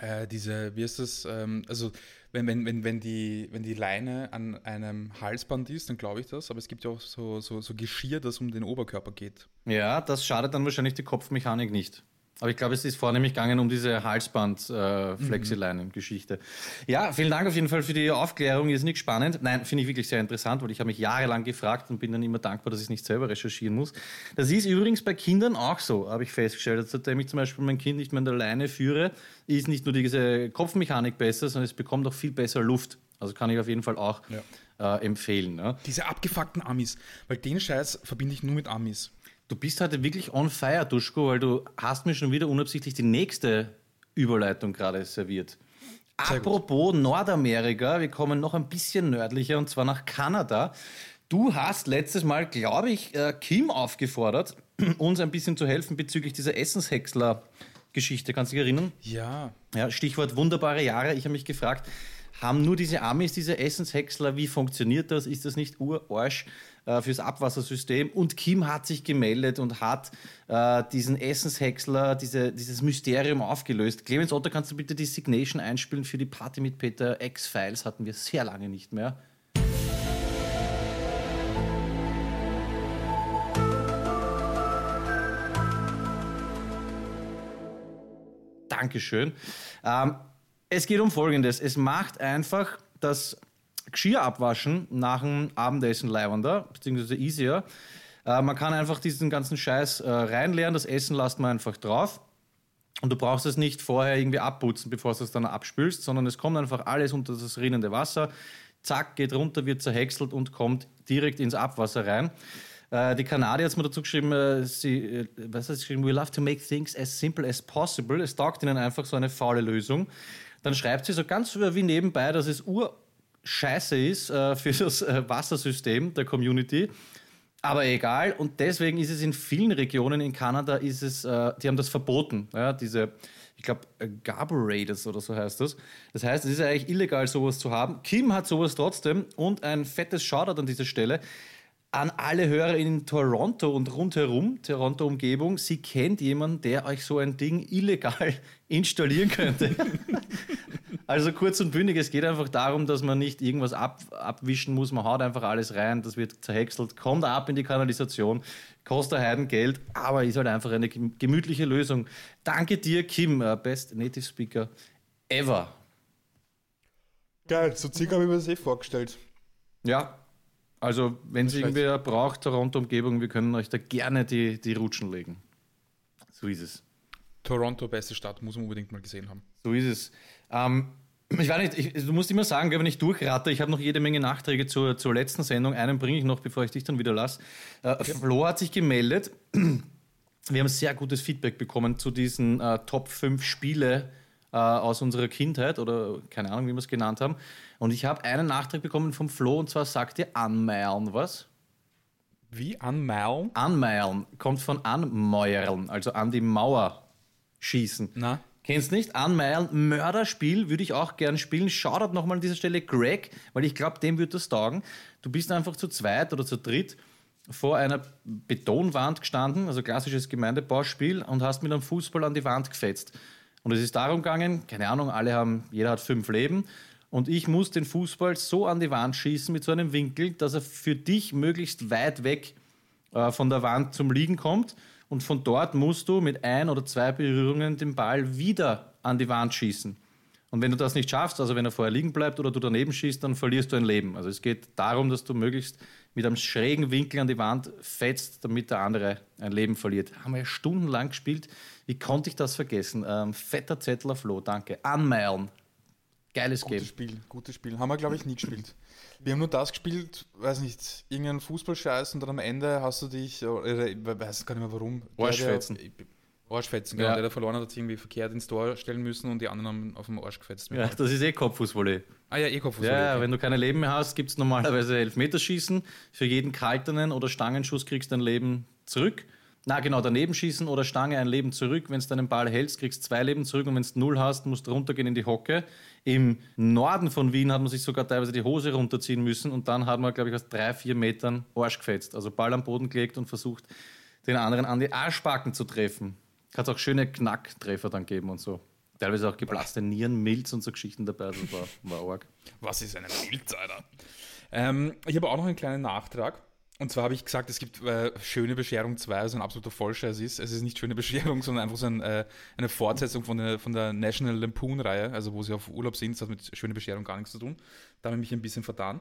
äh, diese, wie ist das, ähm, also wenn, wenn, wenn, wenn, die, wenn die Leine an einem Halsband ist, dann glaube ich das, aber es gibt ja auch so, so, so Geschirr, das um den Oberkörper geht. Ja, das schadet dann wahrscheinlich die Kopfmechanik nicht. Aber ich glaube, es ist vornehmlich gegangen um diese Halsband-Flexileinen-Geschichte. Äh, mhm. Ja, vielen Dank auf jeden Fall für die Aufklärung. Ist nicht spannend. Nein, finde ich wirklich sehr interessant, weil ich habe mich jahrelang gefragt und bin dann immer dankbar, dass ich es nicht selber recherchieren muss. Das ist übrigens bei Kindern auch so, habe ich festgestellt. Also, seitdem ich zum Beispiel mein Kind nicht mehr in der Leine führe, ist nicht nur diese Kopfmechanik besser, sondern es bekommt auch viel besser Luft. Also kann ich auf jeden Fall auch ja. äh, empfehlen. Ne? Diese abgefuckten Amis, weil den Scheiß verbinde ich nur mit Amis. Du bist heute wirklich on fire, Duschko, weil du hast mir schon wieder unabsichtlich die nächste Überleitung gerade serviert. Sehr Apropos gut. Nordamerika, wir kommen noch ein bisschen nördlicher und zwar nach Kanada. Du hast letztes Mal, glaube ich, äh, Kim aufgefordert, <clears throat> uns ein bisschen zu helfen bezüglich dieser Essenshäcksler-Geschichte. Kannst du dich erinnern? Ja. Ja, Stichwort wunderbare Jahre. Ich habe mich gefragt, haben nur diese Amis diese Essenshäcksler? Wie funktioniert das? Ist das nicht urarsch? Äh, fürs Abwassersystem. Und Kim hat sich gemeldet und hat äh, diesen Essenshäcksler, diese, dieses Mysterium aufgelöst. Clemens Otto, kannst du bitte die Signation einspielen für die Party mit Peter X-Files? Hatten wir sehr lange nicht mehr. Dankeschön. Ähm, es geht um Folgendes. Es macht einfach das Geschirr abwaschen nach dem Abendessen leibender, beziehungsweise easier. Äh, man kann einfach diesen ganzen Scheiß äh, reinleeren, das Essen lasst man einfach drauf. Und du brauchst es nicht vorher irgendwie abputzen, bevor du es dann abspülst, sondern es kommt einfach alles unter das rinnende Wasser. Zack, geht runter, wird zerhäckselt und kommt direkt ins Abwasser rein. Äh, die Kanadier hat mir dazu geschrieben, äh, sie, äh, was hat sie geschrieben? We love to make things as simple as possible. Es taugt ihnen einfach so eine faule Lösung. Dann schreibt sie so ganz wie nebenbei, dass es ur scheiße ist äh, für das äh, Wassersystem der Community. Aber egal. Und deswegen ist es in vielen Regionen in Kanada, ist es, äh, die haben das verboten. Ja, diese, ich glaube, äh, Carburetors oder so heißt das. Das heißt, es ist eigentlich illegal, sowas zu haben. Kim hat sowas trotzdem und ein fettes Shoutout an dieser Stelle an alle Hörer in Toronto und rundherum, Toronto-Umgebung. Sie kennt jemanden, der euch so ein Ding illegal <laughs> installieren könnte. <laughs> Also kurz und bündig, es geht einfach darum, dass man nicht irgendwas ab, abwischen muss. Man haut einfach alles rein, das wird zerhäckselt, kommt ab in die Kanalisation, kostet Heidengeld, aber ist halt einfach eine gemütliche Lösung. Danke dir, Kim, äh, Best Native Speaker ever. Geil, so circa habe ich mir das eh vorgestellt. Ja, also wenn es irgendwer braucht, Toronto-Umgebung, wir können euch da gerne die, die Rutschen legen. So ist es. Toronto, beste Stadt, muss man unbedingt mal gesehen haben. So ist es. Ähm, ich weiß nicht, ich, du musst immer sagen, wenn ich durchrate, ich habe noch jede Menge Nachträge zur, zur letzten Sendung. Einen bringe ich noch, bevor ich dich dann wieder lasse. Äh, ja. Flo hat sich gemeldet. Wir haben sehr gutes Feedback bekommen zu diesen äh, Top 5 Spiele äh, aus unserer Kindheit oder keine Ahnung, wie wir es genannt haben. Und ich habe einen Nachtrag bekommen vom Flo und zwar sagt ihr Anmeilen was? Wie? Anmeilen? Anmeilen kommt von Anmäuerln, also an die Mauer schießen. Na? Kennst nicht? Anmeilen, Mörderspiel würde ich auch gern spielen. Shoutout nochmal an dieser Stelle Greg, weil ich glaube, dem wird das taugen. Du bist einfach zu zweit oder zu dritt vor einer Betonwand gestanden, also klassisches Gemeindebauspiel, und hast mit einem Fußball an die Wand gefetzt. Und es ist darum gegangen, keine Ahnung, alle haben, jeder hat fünf Leben. Und ich muss den Fußball so an die Wand schießen mit so einem Winkel, dass er für dich möglichst weit weg äh, von der Wand zum Liegen kommt und von dort musst du mit ein oder zwei Berührungen den Ball wieder an die Wand schießen. Und wenn du das nicht schaffst, also wenn er vorher liegen bleibt oder du daneben schießt, dann verlierst du ein Leben. Also es geht darum, dass du möglichst mit einem schrägen Winkel an die Wand fetzt, damit der andere ein Leben verliert. Haben wir ja stundenlang gespielt. Wie konnte ich das vergessen? Ähm, fetter Zettler Flo, danke. Anmeilen. Geiles gutes Game. Spiel, gutes Spiel. Haben wir, glaube ich, nie gespielt. Wir haben nur das gespielt, weiß nicht, irgendeinen Fußballscheiß und dann am Ende hast du dich, oder, ich weiß gar nicht mehr warum. Arschfetzen. Arschfetzen, genau. Ja. Der, der verloren hat, hat sich irgendwie verkehrt ins Tor stellen müssen und die anderen haben auf dem Arsch gefetzt. Ja, das ist eh Kopffußvolley. Ah ja, eh Kopffußvolley. Ja, okay. wenn du keine Leben mehr hast, gibt es normalerweise Elfmeterschießen. Für jeden kaltenen oder Stangenschuss kriegst du dein Leben zurück. Na genau, daneben schießen oder Stange ein Leben zurück. Wenn du deinen Ball hältst, kriegst du zwei Leben zurück und wenn du null hast, musst du runtergehen in die Hocke. Im Norden von Wien hat man sich sogar teilweise die Hose runterziehen müssen und dann hat man, glaube ich, aus drei, vier Metern Arsch gefetzt. Also Ball am Boden gelegt und versucht, den anderen an die Arschbacken zu treffen. Kann es auch schöne Knacktreffer dann geben und so. Teilweise auch geplatzte Nieren, Milz und so Geschichten dabei. Das war, war arg. Was ist eine Milz, Alter? Ähm, ich habe auch noch einen kleinen Nachtrag. Und zwar habe ich gesagt, es gibt äh, Schöne Bescherung 2, also ein absoluter Vollscheiß ist. Es ist nicht Schöne Bescherung, <laughs> sondern einfach so ein, äh, eine Fortsetzung von der, von der National Lampoon-Reihe, also wo sie auf Urlaub sind. Das hat mit Schöne Bescherung gar nichts zu tun. Da habe ich mich ein bisschen vertan.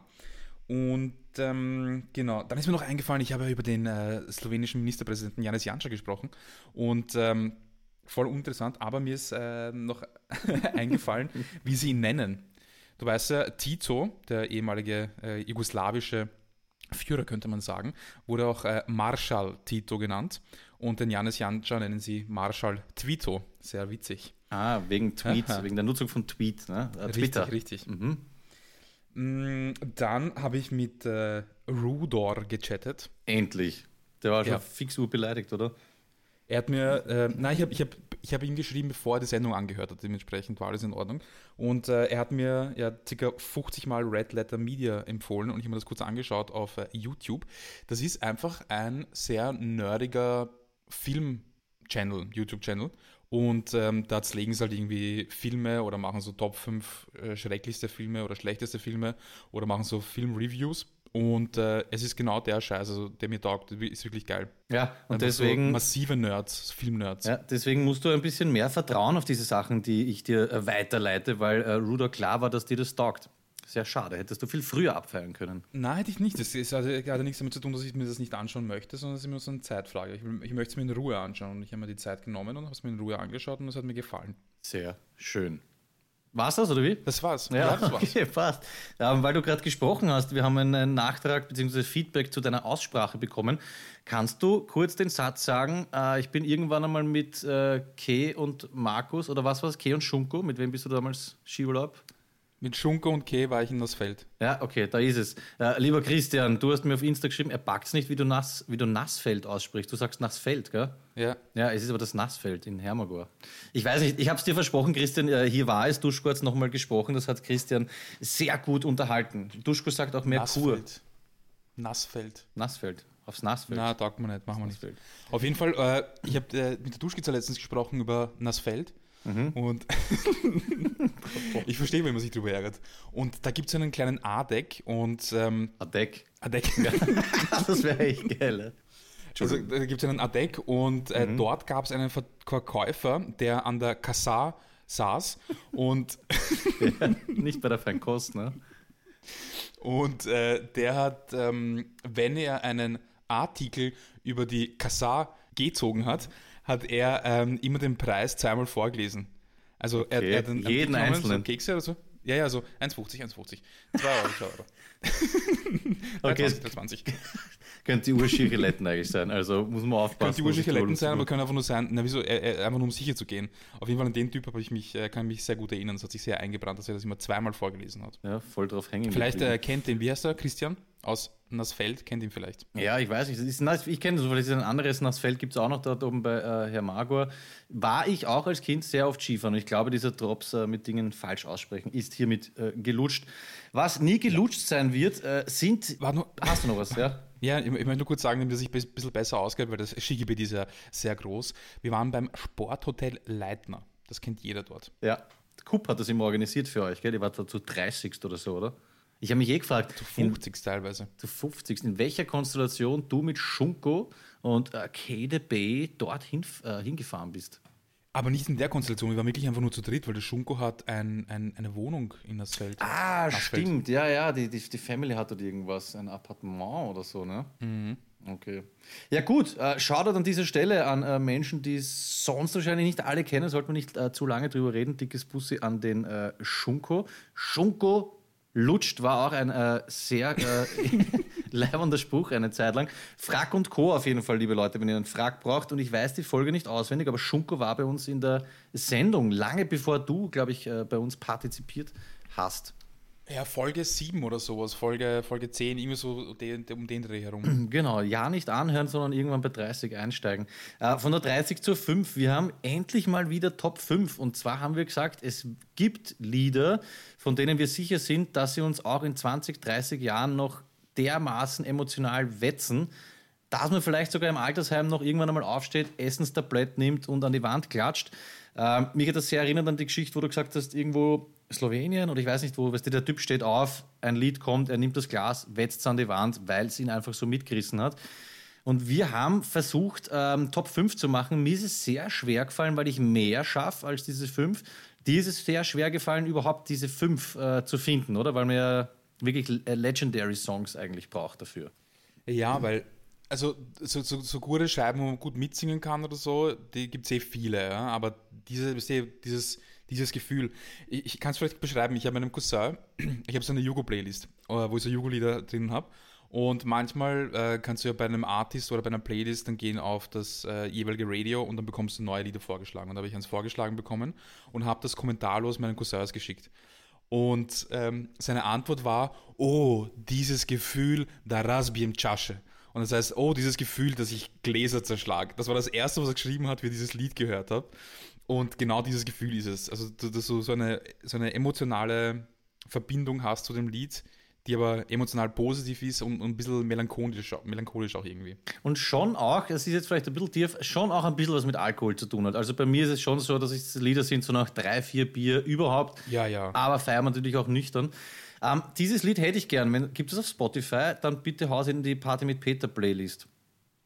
Und ähm, genau, dann ist mir noch eingefallen, ich habe ja über den äh, slowenischen Ministerpräsidenten Janis Janša gesprochen. Und ähm, voll uninteressant, aber mir ist äh, noch <laughs> eingefallen, wie sie ihn nennen. Du weißt ja, Tito, der ehemalige äh, jugoslawische Führer, könnte man sagen, wurde auch äh, Marschall Tito genannt. Und den Janis Janša nennen sie Marschall Twito. Sehr witzig. Ah, wegen Tweet, Aha. <laughs> wegen der Nutzung von Tweet, ne? Äh, Twitter. Richtig, richtig. Mhm. Mm, dann habe ich mit äh, Rudor gechattet. Endlich. Der war schon ja. fix beleidigt, oder? Er hat mir, äh, nein, ich habe ich hab, ich hab ihm geschrieben, bevor er die Sendung angehört hat, dementsprechend war alles in Ordnung. Und äh, er hat mir ja ca. 50 Mal Red Letter Media empfohlen und ich habe mir das kurz angeschaut auf äh, YouTube. Das ist einfach ein sehr nerdiger Film-Channel, YouTube-Channel. Und ähm, da legen sie halt irgendwie Filme oder machen so Top 5 äh, schrecklichste Filme oder schlechteste Filme oder machen so Film-Reviews und äh, es ist genau der Scheiß, also der mir taugt, ist wirklich geil. Ja, und Einfach deswegen. So massive Nerds, Film-Nerds. Ja, deswegen musst du ein bisschen mehr vertrauen auf diese Sachen, die ich dir äh, weiterleite, weil äh, Ruder klar war, dass dir das taugt. Sehr schade, hättest du viel früher abfeiern können. Nein, hätte ich nicht. Das ist also, hat nichts damit zu tun, dass ich mir das nicht anschauen möchte, sondern es ist immer so eine Zeitfrage. Ich, ich möchte es mir in Ruhe anschauen und ich habe mir die Zeit genommen und habe es mir in Ruhe angeschaut und es hat mir gefallen. Sehr schön. War's das oder wie? Das war's. Ja, ja das war's. Okay, passt. Ja, weil du gerade gesprochen hast, wir haben einen Nachtrag bzw. Feedback zu deiner Aussprache bekommen. Kannst du kurz den Satz sagen, äh, ich bin irgendwann einmal mit äh, Kay und Markus oder was war es? Kay und Schunko, mit wem bist du damals Skiurlaub? Mit Schunko und Keh war ich in das Feld. Ja, okay, da ist es. Äh, lieber Christian, du hast mir auf Insta geschrieben, er packt es nicht, wie du, Nass, wie du Nassfeld aussprichst. Du sagst Nassfeld, gell? Ja. Ja, es ist aber das Nassfeld in Hermagor. Ich weiß nicht, ich habe es dir versprochen, Christian, äh, hier war es, Duschko hat es nochmal gesprochen, das hat Christian sehr gut unterhalten. Duschko sagt auch mehr Nassfeld. pur. Nassfeld. Nassfeld. Aufs Nassfeld. Na, taugt man nicht, machen wir nicht. Auf jeden Fall, äh, ich habe äh, mit der Duschkizzer letztens gesprochen über Nassfeld. Mhm. Und <laughs> ich verstehe, wenn man sich darüber ärgert. Und da gibt es einen kleinen A-Deck und. Ähm, A-Deck? A-Deck. <laughs> Das wäre echt geil. Also, da gibt es einen A-Deck und äh, mhm. dort gab es einen Verkäufer, der an der Kassa saß und. <laughs> ja, nicht bei der Feinkost, ne? Und äh, der hat, ähm, wenn er einen Artikel über die Kassa gezogen hat, hat er ähm, immer den Preis zweimal vorgelesen. Also okay. er, er hat einen jeden einzelnen so Kekse oder so. Ja, ja, so 1,50, 1,50. 2 Euro, 2 Euro. <laughs> okay. 20, 20. <laughs> Könnte die Urschiche Letten eigentlich sein, also muss man aufpassen. Könnte die Urschiche Letten sein, aber können einfach nur sein, na wieso, äh, einfach nur um sicher zu gehen. Auf jeden Fall an den Typ habe ich mich, äh, kann ich mich sehr gut erinnern, das hat sich sehr eingebrannt, dass er das immer zweimal vorgelesen hat. Ja, voll drauf hängen. Vielleicht äh, kennt den, wie heißt er, Christian? Aus Nassfeld, kennt ihn vielleicht. Ja, ich weiß nicht. Ist, ich kenne das, weil es ist ein anderes Nassfeld, gibt es auch noch dort oben bei äh, Herr Magor. War ich auch als Kind sehr oft Skifahren und ich glaube, dieser Drops äh, mit Dingen falsch aussprechen ist hiermit äh, gelutscht. Was nie gelutscht sein wird, äh, sind. Nur, hast du noch was, ja? <laughs> Ja, ich, ich möchte nur kurz sagen, dass ich ein bisschen besser ausgeht, weil das Skigebiet ist ja sehr groß. Wir waren beim Sporthotel Leitner. Das kennt jeder dort. Ja, Kupp hat das immer organisiert für euch, gell? Ihr wart da zu 30. oder so, oder? Ich habe mich eh gefragt. Zu 50 in, teilweise. Zu 50. In welcher Konstellation du mit Schunko und äh, Kede B dorthin äh, hingefahren bist? Aber nicht in der Konstellation, wir waren wirklich einfach nur zu dritt, weil der Schunko hat ein, ein, eine Wohnung in das Feld. Ah, Nassfeld. stimmt, ja, ja, die, die, die Family hat dort irgendwas, ein Appartement oder so, ne? Mhm. Okay. Ja, gut. Äh, Shoutout an dieser Stelle an äh, Menschen, die sonst wahrscheinlich nicht alle kennen, sollte man nicht äh, zu lange drüber reden. Dickes Bussi an den äh, Schunko. Schunko Lutscht war auch ein äh, sehr äh, <laughs> leibender Spruch eine Zeit lang. Frack und Co. auf jeden Fall, liebe Leute, wenn ihr einen Frack braucht. Und ich weiß die Folge nicht auswendig, aber Schunko war bei uns in der Sendung, lange bevor du, glaube ich, äh, bei uns partizipiert hast. Ja, Folge 7 oder sowas, Folge, Folge 10, irgendwie so um den Dreh herum. <clears throat> Genau, ja nicht anhören, sondern irgendwann bei 30 einsteigen. Äh, von der 30 zur 5, wir haben endlich mal wieder Top 5. Und zwar haben wir gesagt, es gibt Lieder, von denen wir sicher sind, dass sie uns auch in 20, 30 Jahren noch dermaßen emotional wetzen, dass man vielleicht sogar im Altersheim noch irgendwann einmal aufsteht, Essenstablett nimmt und an die Wand klatscht. Ähm, mich hat das sehr erinnert an die Geschichte, wo du gesagt hast, irgendwo Slowenien oder ich weiß nicht wo, weißt du, der Typ steht auf, ein Lied kommt, er nimmt das Glas, wetzt es an die Wand, weil es ihn einfach so mitgerissen hat. Und wir haben versucht, ähm, Top 5 zu machen. Mir ist es sehr schwer gefallen, weil ich mehr schaffe als diese 5. Dir ist es sehr schwer gefallen, überhaupt diese 5 äh, zu finden, oder? Weil man ja wirklich Legendary Songs eigentlich braucht dafür. Ja, weil also so, so, so, gute Scheiben, wo man gut mitsingen kann oder so, die gibt es eh viele, ja? aber diese, dieses, dieses Gefühl, ich, ich kann es vielleicht beschreiben, ich habe meinem Cousin, <clears throat> ich habe so eine Jugo-Playlist, äh, wo ich so Jugo-Lieder drin habe und manchmal äh, kannst du ja bei einem Artist oder bei einer Playlist dann gehen auf das äh, jeweilige Radio und dann bekommst du neue Lieder vorgeschlagen und da habe ich eins vorgeschlagen bekommen und habe das kommentarlos meinen Cousins geschickt. Und ähm, seine Antwort war, oh, dieses Gefühl, da Rasbiem Chasche. Und das heißt, oh, dieses Gefühl, dass ich Gläser zerschlage. Das war das Erste, was er geschrieben hat, wie er dieses Lied gehört hat. Und genau dieses Gefühl ist es. Also, dass du so eine, so eine emotionale Verbindung hast zu dem Lied, die aber emotional positiv ist und, und ein bisschen melancholisch, melancholisch auch irgendwie. Und schon auch, es ist jetzt vielleicht ein bisschen tief, schon auch ein bisschen was mit Alkohol zu tun hat. Also bei mir ist es schon so, dass es Lieder sind, so nach drei, vier Bier überhaupt. Ja, ja. Aber feiern natürlich auch nüchtern. Ähm, dieses Lied hätte ich gern. Wenn, gibt es auf Spotify, dann bitte haus in die Party mit Peter Playlist.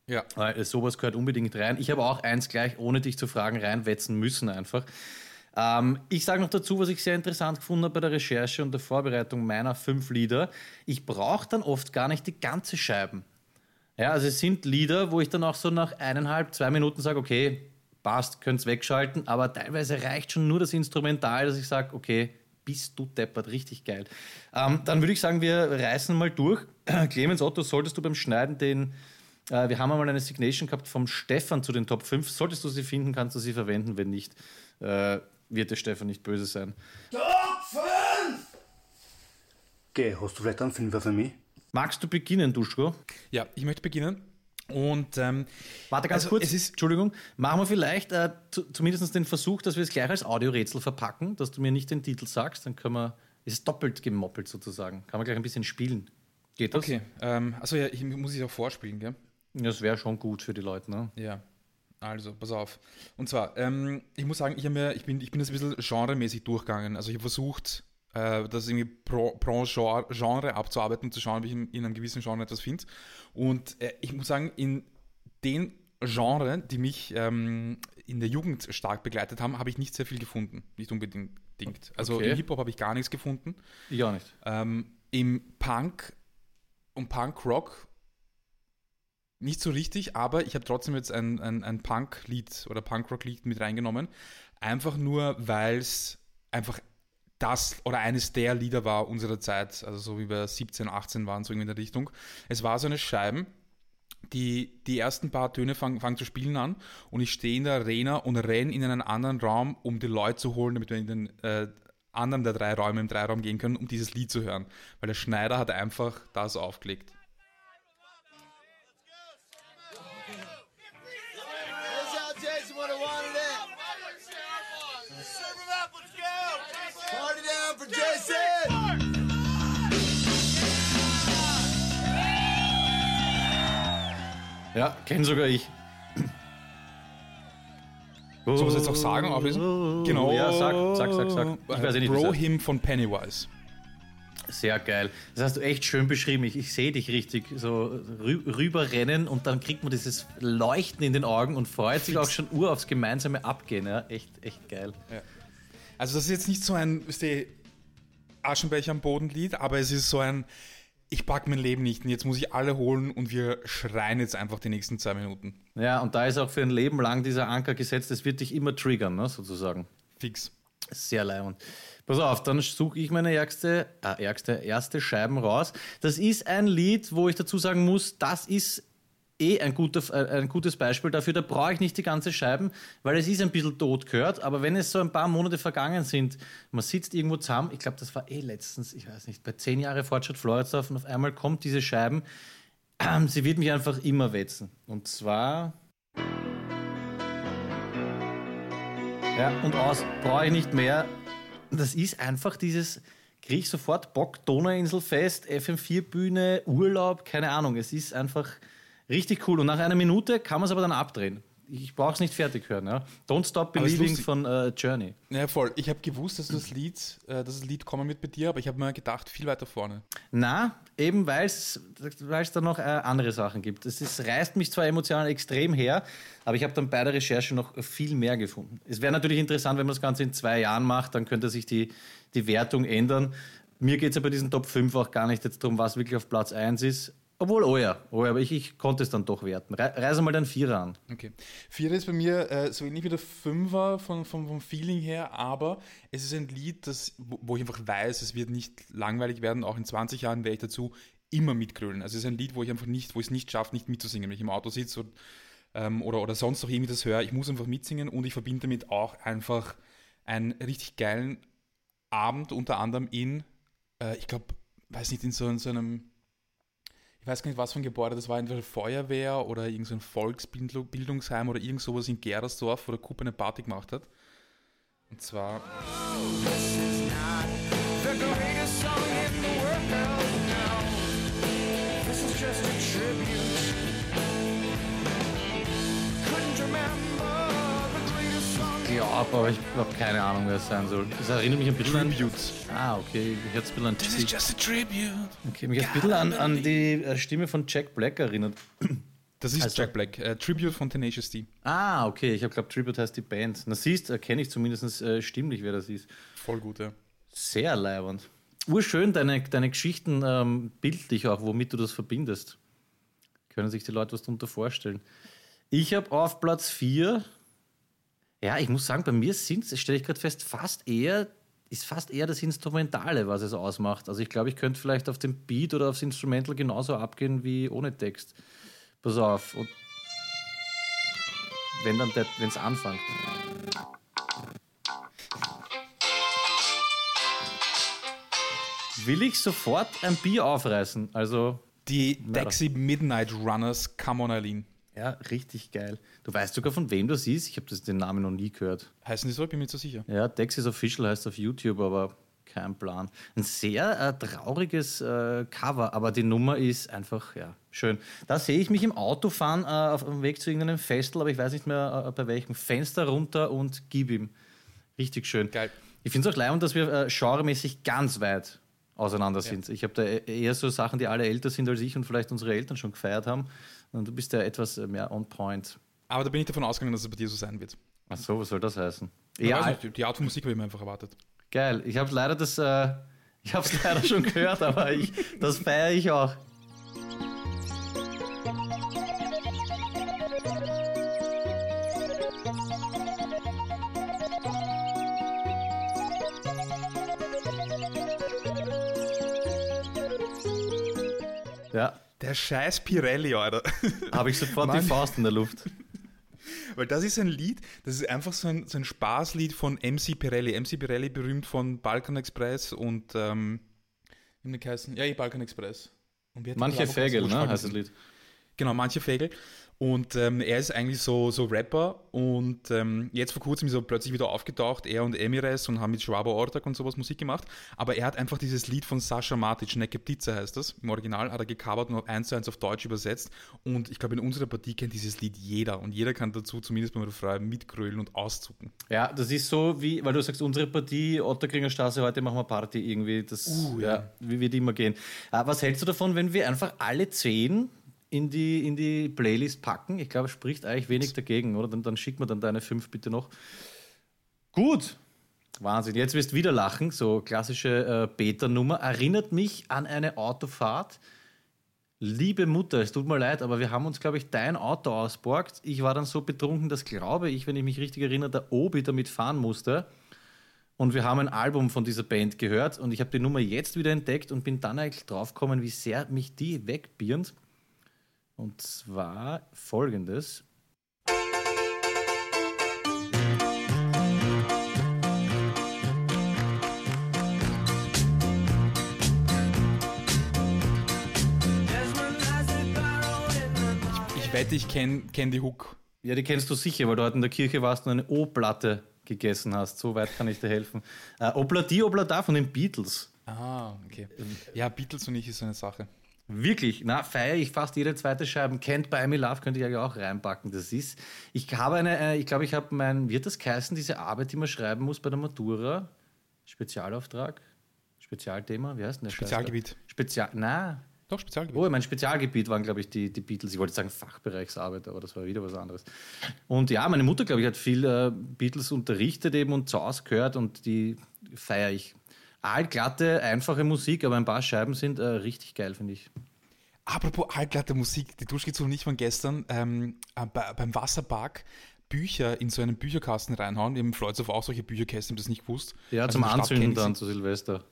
Ja. Weil sowas gehört unbedingt rein. Ich habe auch eins gleich, ohne dich zu fragen, reinwetzen müssen einfach. Ähm, ich sage noch dazu, was ich sehr interessant gefunden habe bei der Recherche und der Vorbereitung meiner fünf Lieder. Ich brauche dann oft gar nicht die ganze Scheiben. Ja, also es sind Lieder, wo ich dann auch so nach eineinhalb, zwei Minuten sage, okay, passt, könnt es wegschalten, aber teilweise reicht schon nur das Instrumental, dass ich sage, okay, bist du deppert, richtig geil. Ähm, dann würde ich sagen, wir reißen mal durch. <clears throat> Clemens Otto, solltest du beim Schneiden den, äh, wir haben einmal eine Signation gehabt vom Stefan zu den Top 5. Solltest du sie finden, kannst du sie verwenden. Wenn nicht, äh, wird der Stefan nicht böse sein. Top 5! Okay, hast du vielleicht einen Fünfer für mich? Magst du beginnen, Duschko? Ja, ich möchte beginnen. Und ähm, warte ganz also kurz, ist, Entschuldigung, machen wir vielleicht äh, zumindest den Versuch, dass wir es gleich als Audiorätsel verpacken, dass du mir nicht den Titel sagst, dann können wir, ist es doppelt gemoppelt sozusagen. Kann man gleich ein bisschen spielen. Geht das? Okay, ähm, also ja, ich muss ich auch vorspielen, gell? Das wäre schon gut für die Leute, ne? Ja. Also, pass auf. Und zwar, ähm, ich muss sagen, ich, mir, ich, bin, ich bin das ein bisschen genremäßig durchgegangen. Also ich habe versucht, äh, das irgendwie pro, pro Genre abzuarbeiten und zu schauen, wie ich in, in einem gewissen Genre etwas finde. Und äh, ich muss sagen, in den Genre, die mich ähm, in der Jugend stark begleitet haben, habe ich nicht sehr viel gefunden. Nicht unbedingt. Also okay. im Hip-Hop habe ich gar nichts gefunden. Ich auch nicht. Ähm, Im Punk und Punk-Rock nicht so richtig, aber ich habe trotzdem jetzt ein, ein, ein Punk-Lied oder Punk-Rock-Lied mit reingenommen. Einfach nur, weil es einfach das oder eines der Lieder war unserer Zeit, also so wie wir 17, 18 waren, so irgendwie in der Richtung. Es war so eine Scheiben, die, die ersten paar Töne fangen, fangen zu spielen an und ich stehe in der Arena und renne in einen anderen Raum, um die Leute zu holen, damit wir in den äh, anderen der drei Räume im Dreiraum gehen können, um dieses Lied zu hören. Weil der Schneider hat einfach das aufgelegt. Ja, kenne sogar ich. Soll man es jetzt auch sagen, auflesen? Genau. Ja, sag, sag, sag, sag. Ich weiß nicht, Bro Him von Pennywise. Sehr geil. Das hast du echt schön beschrieben. Ich, ich sehe dich richtig so rü rüberrennen und dann kriegt man dieses Leuchten in den Augen und freut sich auch schon ur aufs gemeinsame Abgehen. Ja, echt, echt geil. Ja. Also das ist jetzt nicht so ein, Aschenbecher am Boden Lied, aber es ist so ein, ich pack mein Leben nicht und jetzt muss ich alle holen und wir schreien jetzt einfach die nächsten zwei Minuten. Ja, und da ist auch für ein Leben lang dieser Anker gesetzt, das wird dich immer triggern, ne, sozusagen. Fix. Sehr leibend. Pass auf, dann suche ich meine ärgste, äh, ärgste, erste Scheiben raus. Das ist ein Lied, wo ich dazu sagen muss, das ist eh ein, guter, äh, ein gutes Beispiel dafür. Da brauche ich nicht die ganze Scheiben, weil es ist ein bisschen tot gehört. Aber wenn es so ein paar Monate vergangen sind, man sitzt irgendwo zusammen, ich glaube, das war eh letztens, ich weiß nicht, bei zehn Jahre Fortschritt Floridsdorf und auf einmal kommt diese Scheiben, äh, <clears throat> sie wird mich einfach immer wetzen. Und zwar. Ja, und aus brauche ich nicht mehr. Das ist einfach dieses, kriege ich sofort Bock, Donauinselfest, FM4-Bühne, Urlaub, keine Ahnung. Es ist einfach Richtig cool. Und nach einer Minute kann man es aber dann abdrehen. Ich brauche es nicht fertig hören. Ja? Don't Stop Believing von uh, Journey. Ja, voll. Ich habe gewusst, dass das Lied, äh, dass das Lied kommen wird bei dir, aber ich habe mir gedacht, viel weiter vorne. Na, eben weil es da noch äh, andere Sachen gibt. Es ist, reißt mich zwar emotional extrem her, aber ich habe dann bei der Recherche noch viel mehr gefunden. Es wäre natürlich interessant, wenn man das Ganze in zwei Jahren macht, dann könnte sich die, die Wertung ändern. Mir geht es ja bei diesen Top 5 auch gar nicht jetzt darum, was wirklich auf Platz 1 ist. Obwohl, oh ja, oh ja aber ich, ich konnte es dann doch werten. Reise mal den Vierer an. Okay. Vierer ist bei mir äh, so ähnlich wie der Fünfer von, von, vom Feeling her, aber es ist ein Lied, das, wo, wo ich einfach weiß, es wird nicht langweilig werden. Auch in 20 Jahren werde ich dazu immer mitgrölen. Also es ist ein Lied, wo ich einfach nicht, wo ich es nicht schaffe, nicht mitzusingen. Wenn ich im Auto sitze und, ähm, oder, oder sonst noch irgendwie das höre, ich muss einfach mitsingen und ich verbinde damit auch einfach einen richtig geilen Abend, unter anderem in, äh, ich glaube, weiß nicht, in so, in so einem ich weiß gar nicht, was für ein Gebäude das war, entweder Feuerwehr oder irgendein so Volksbildungsheim oder irgend sowas in Gerersdorf, wo der Kuppe eine Party gemacht hat. Und zwar. This glaube, aber ich habe keine Ahnung, wer es sein soll. Das erinnert mich ein bisschen Tribute. an. Ah, okay. Hat es ein bisschen an. This is just a tribute. Okay, mich hat ein bisschen an, an die äh, Stimme von Jack Black erinnert. Das ist also, Jack Black, äh, Tribute von Tenacious D. Ah, okay, ich habe glaube Tribute heißt die Band. Na siehst, erkenne ich zumindest äh, stimmlich, wer das ist. Voll gut, ja. Sehr leibend. Urschön, deine, deine Geschichten ähm, bildlich auch, womit du das verbindest. Können sich die Leute was darunter vorstellen. Ich habe auf Platz 4 ja, ich muss sagen, bei mir sind es, stelle ich gerade fest, fast eher, ist fast eher das Instrumentale, was es ausmacht. Also ich glaube, ich könnte vielleicht auf den Beat oder aufs Instrumental genauso abgehen wie ohne Text. Pass auf. Und wenn dann wenn es anfängt. Will ich sofort ein Bier aufreißen? Also. Die Taxi Midnight Runners, come on, Eileen. Ja, richtig geil. Du weißt sogar, von wem das ist? Ich habe den Namen noch nie gehört. Heißen die so? Bin mir nicht so sicher. Ja, Texas Official heißt auf YouTube, aber kein Plan. Ein sehr äh, trauriges äh, Cover, aber die Nummer ist einfach ja, schön. Da sehe ich mich im Auto fahren äh, auf dem Weg zu irgendeinem Festel, aber ich weiß nicht mehr äh, bei welchem. Fenster runter und gib ihm. Richtig schön. Geil. Ich finde es auch leid, dass wir äh, genremäßig ganz weit auseinander sind. Ja. Ich habe da e-, eher so Sachen, die alle älter sind als ich und vielleicht unsere Eltern schon gefeiert haben. Und du bist ja etwas mehr on point. Aber da bin ich davon ausgegangen, dass es bei dir so sein wird. Ach so, was soll das heißen? Ja, nicht, die Art von Musik habe ich mir einfach erwartet. Geil. Ich habe leider das, äh, ich habe es <laughs> leider schon gehört, aber ich, das feiere ich auch. Ja, der scheiß Pirelli, Alter. <laughs> Habe ich sofort Mann. die Faust in der Luft. <laughs> Weil das ist ein Lied, das ist einfach so ein, so ein Spaßlied von MC Pirelli. MC Pirelli berühmt von Balkan Express und ähm, wie heißen? Ja, eh, Balkan Express. manche Fägel, ne, heißt das Lied. Genau, manche Fägel. Und ähm, er ist eigentlich so, so Rapper und ähm, jetzt vor kurzem ist er plötzlich wieder aufgetaucht, er und Emires und haben mit Schwaber Ortak und sowas Musik gemacht. Aber er hat einfach dieses Lied von Sascha Matic, Necke Pizza heißt das, im Original hat er gecovert und eins zu eins auf Deutsch übersetzt. Und ich glaube, in unserer Partie kennt dieses Lied jeder und jeder kann dazu zumindest beim Refrain mitgrölen und auszucken. Ja, das ist so wie, weil du sagst, unsere Partie, Otterkringer Straße, heute machen wir Party irgendwie, das, uh, ja. ja. wie wird immer gehen. Aber was hältst du davon, wenn wir einfach alle zehn in die, in die Playlist packen. Ich glaube, spricht eigentlich wenig dagegen, oder? Dann, dann schick mir dann deine fünf bitte noch. Gut. Wahnsinn. Jetzt wirst du wieder lachen. So klassische äh, Beta-Nummer. Erinnert mich an eine Autofahrt. Liebe Mutter, es tut mir leid, aber wir haben uns, glaube ich, dein Auto ausborgt. Ich war dann so betrunken, dass, glaube ich, wenn ich mich richtig erinnere, der Obi damit fahren musste. Und wir haben ein Album von dieser Band gehört und ich habe die Nummer jetzt wieder entdeckt und bin dann eigentlich draufgekommen, wie sehr mich die wegbirnt. Und zwar folgendes. Ich wette, ich kenne kenn die Hook. Ja, die kennst du sicher, weil du heute in der Kirche warst und eine O-Platte gegessen hast. So weit kann ich dir helfen. Äh, Obladi Oblada von den Beatles. Ah, okay. Ja, Beatles und ich ist so eine Sache. Wirklich, na, feiere ich fast jede zweite Scheibe. Can't Buy Me Love könnte ich ja auch reinpacken. Das ist, ich habe eine, äh, ich glaube, ich habe mein, wird das geheißen, diese Arbeit, die man schreiben muss bei der Matura? Spezialauftrag? Spezialthema? Wie heißt denn das? Spezialgebiet. Spezial, na, Doch, Spezialgebiet. Oh, mein Spezialgebiet waren, glaube ich, die, die Beatles. Ich wollte sagen Fachbereichsarbeit, aber das war wieder was anderes. Und ja, meine Mutter, glaube ich, hat viel äh, Beatles unterrichtet eben und zu Hause gehört und die feiere ich. Allglatte, einfache Musik, aber ein paar Scheiben sind äh, richtig geil, finde ich. Apropos allglatte Musik, die Duschkizze und ich von gestern ähm, äh, bei, beim Wasserpark Bücher in so einen Bücherkasten reinhauen. Eben freut auf auch solche Bücherkästen, ich das nicht gewusst. Ja, Also zum Anzünden dann zu Silvester.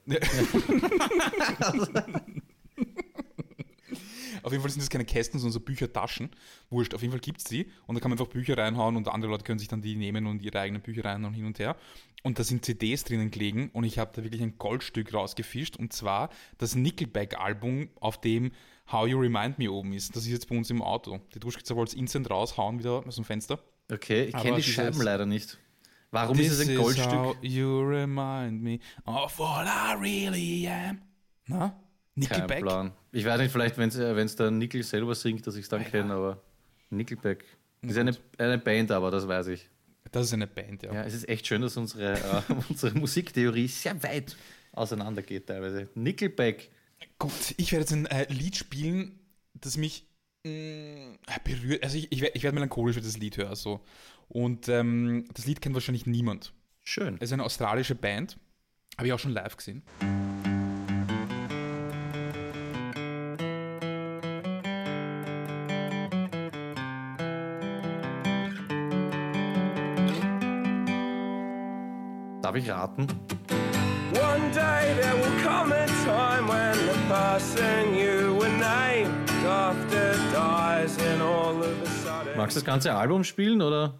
Auf jeden Fall sind das keine Kästen, sondern so Büchertaschen. Wurscht, auf jeden Fall gibt es die. Und da kann man einfach Bücher reinhauen und andere Leute können sich dann die nehmen und ihre eigenen Bücher reinhauen hin und her. Und da sind CDs drinnen gelegen und ich habe da wirklich ein Goldstück rausgefischt. Und zwar das Nickelback-Album, auf dem How You Remind Me oben ist. Das ist jetzt bei uns im Auto. Die Duschkizze wollte es instant raushauen, wieder aus dem Fenster. Okay, ich kenne die Scheiben leider nicht. Warum ist es ein Goldstück? how you remind me of what I really am. Na? Kein Nickelback? Plan. Ich weiß nicht, vielleicht, wenn es der Nickel selber singt, dass ich es dann kenne, aber Nickelback. Ist eine, eine Band, aber das weiß ich. Das ist eine Band, ja. Ja, es ist echt schön, dass unsere, äh, <laughs> unsere Musiktheorie sehr weit auseinandergeht teilweise. Nickelback. Gut, ich werde jetzt ein äh, Lied spielen, das mich mh, berührt. Also ich, ich, ich werde melancholisch, wenn ich das Lied höre. So. Und ähm, das Lied kennt wahrscheinlich niemand. Schön. Es ist eine australische Band. Habe ich auch schon live gesehen. Darf ich raten? One day there will come a time when the person you were named after dies, and all of a sudden. Magst du das ganze Album spielen oder?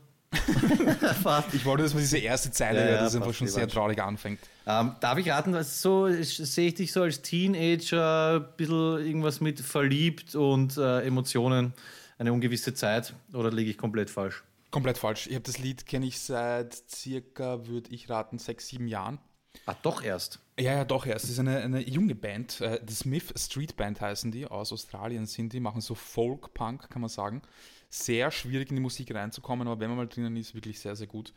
Ich wollte, dass man diese erste Zeile Ja, hört, ja, das einfach schon sehr traurig anfängt. Ähm, darf ich raten, was so sehe ich dich so als Teenager, ein bisschen irgendwas mit verliebt und äh, Emotionen, eine ungewisse Zeit oder liege ich komplett falsch? Komplett falsch. Ich habe das Lied, kenne ich seit circa, würde ich raten, sechs, sieben Jahren. Ah, doch erst. Ja, ja, doch, ja. Es ist eine, eine junge Band. Äh, The Smith Street Band heißen die. Aus Australien sind die. Machen so Folk-Punk, kann man sagen. Sehr schwierig in die Musik reinzukommen, aber wenn man mal drinnen ist, wirklich sehr, sehr gut.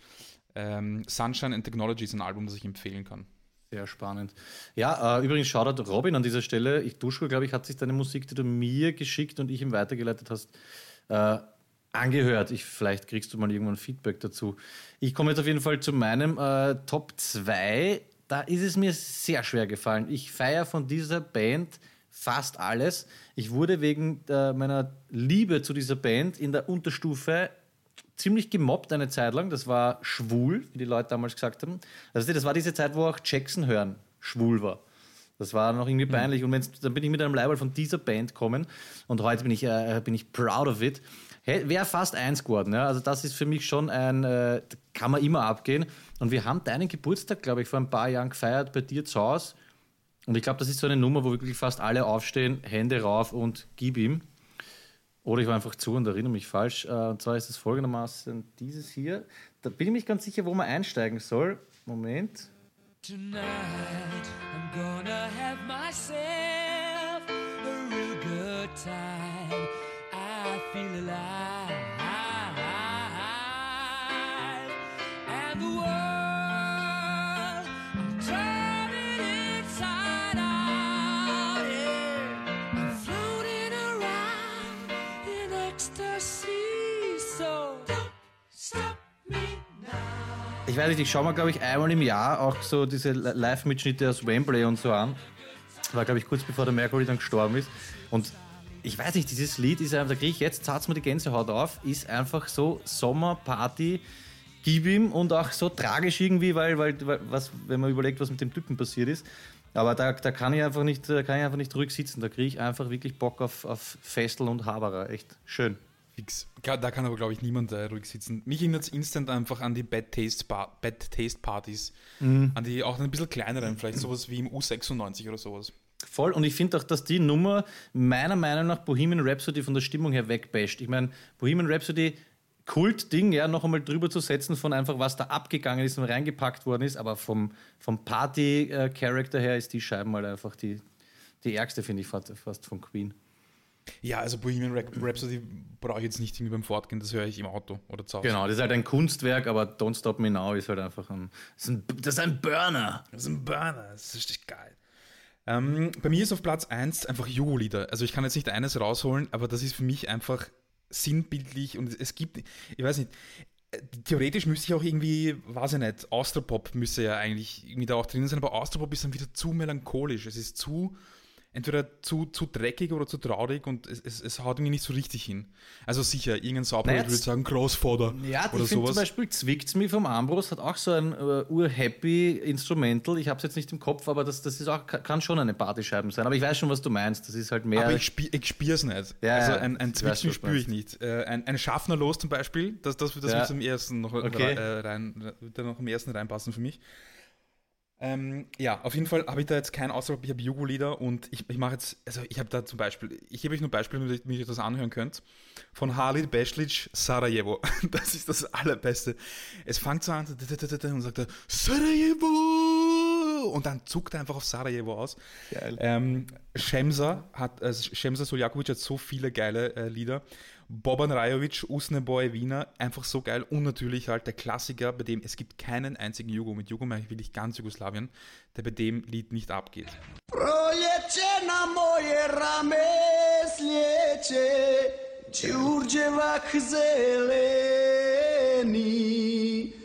Ähm, Sunshine and Technology ist ein Album, das ich empfehlen kann. Sehr spannend. Ja, äh, übrigens Shoutout Robin an dieser Stelle. Ich Duschko, glaube ich, hat sich deine Musik, die du mir geschickt und ich ihm weitergeleitet hast, äh, angehört. Ich, vielleicht kriegst du mal irgendwann Feedback dazu. Ich komme jetzt auf jeden Fall zu meinem äh, Top 2. Da ist es mir sehr schwer gefallen. Ich feiere von dieser Band fast alles. Ich wurde wegen äh, meiner Liebe zu dieser Band in der Unterstufe ziemlich gemobbt eine Zeit lang. Das war schwul, wie die Leute damals gesagt haben. Also das war diese Zeit, wo auch Jackson hören schwul war. Das war noch irgendwie peinlich. Und wenn's, dann bin ich mit einem Leiberl von dieser Band gekommen und heute bin ich, äh, bin ich proud of it. Wäre fast eins geworden. Ja? Also das ist für mich schon ein, äh, kann man immer abgehen. Und wir haben deinen Geburtstag, glaube ich, vor ein paar Jahren gefeiert bei dir zu Hause. Und ich glaube, das ist so eine Nummer, wo wirklich fast alle aufstehen, Hände rauf und gib ihm. Oder ich war einfach zu und erinnere mich falsch. Äh, Und zwar ist es folgendermaßen dieses hier. Da bin ich mich ganz sicher, wo man einsteigen soll. Moment. Tonight I'm gonna have myself a real good time. Feel alive. Ich weiß nicht, ich schaue mir, glaube ich, einmal im Jahr auch so diese Li- Live-Mitschnitte aus Wembley und so an. War, glaube ich, kurz bevor der Mercury dann gestorben ist. Und ich weiß nicht, dieses Lied ist einfach, da kriege ich jetzt, zahlt mir die Gänsehaut auf, ist einfach so Sommerparty, gib ihm und auch so tragisch irgendwie, weil, weil, was, wenn man überlegt, was mit dem Typen passiert ist. Aber da, da kann ich einfach nicht, da kann ich einfach nicht ruhig sitzen. Da kriege ich einfach wirklich Bock auf, auf Festel und Haberer. Echt schön. Fix. Da kann aber, glaube ich, niemand äh, ruhig sitzen. Mich erinnert es instant einfach an die Bad Taste, Bar Bad Taste Partys. An die auch ein bisschen kleineren, vielleicht sowas wie im U96 oder sowas. Voll. Und ich finde auch, dass die Nummer meiner Meinung nach Bohemian Rhapsody von der Stimmung her wegbasht. Ich meine, Bohemian Rhapsody, Kultding, ja, noch einmal drüber zu setzen von einfach, was da abgegangen ist und reingepackt worden ist, aber vom, vom Party-Charakter her ist die Scheibe mal einfach die, die ärgste, finde ich, fast, von Queen. Ja, also Bohemian Rhap- Rhapsody brauche ich jetzt nicht irgendwie beim Fortgehen, das höre ich im Auto oder zu Hause. Genau, das ist halt ein Kunstwerk, aber Don't Stop Me Now ist halt einfach ein, das ist ein, das ist ein Burner. Das ist ein Burner, das ist richtig geil. Ähm, bei mir ist auf Platz 1 einfach Jugo-Lieder. Also ich kann jetzt nicht eines rausholen, aber das ist für mich einfach sinnbildlich und es gibt, ich weiß nicht, äh, theoretisch müsste ich auch irgendwie, weiß ich nicht, Austropop müsste ja eigentlich irgendwie da auch drin sein, aber Austropop ist dann wieder zu melancholisch. Es ist zu, entweder zu, zu dreckig oder zu traurig und es, es, es haut irgendwie nicht so richtig hin. Also sicher, irgendein Sauber Naja, würde sagen Großvater Ja, oder ich finde sowas. zum Beispiel Zwickt's Me vom Ambros hat auch so ein äh, ur-happy Instrumental. Ich habe es jetzt nicht im Kopf, aber das, das ist auch, kann schon eine Partyscheibe sein. Aber ich weiß schon, was du meinst. Das ist halt mehr. Aber ich, spie ich spüre es nicht. Ja, also ein, ein du spüre ich nicht. Äh, ein, ein Schaffner los zum Beispiel, das, das, das Ja. wird am ersten noch, Okay. äh, rein, noch am ersten reinpassen für mich. Ähm, ja, auf jeden Fall habe ich da jetzt keinen Ausdruck, ich habe Jugo-Lieder und ich, ich mache jetzt, also ich habe da zum Beispiel, ich gebe euch nur Beispiele, damit ihr das anhören könnt, von Halid Beslic, Sarajevo. <laughs> Das ist das Allerbeste. Es fängt so an und sagt er, Sarajevo! Und dann zuckt er einfach auf Sarajevo aus. Geil. Ähm, Shemsa hat, also Shemsa Soljakovic hat so viele geile äh, Lieder. Boban Rajovic, Usne Boy Wiener, einfach so geil. Und natürlich halt der Klassiker, bei dem es gibt keinen einzigen Jugo. Mit Jugo meine ich wirklich ganz Jugoslawien, der bei dem Lied nicht abgeht.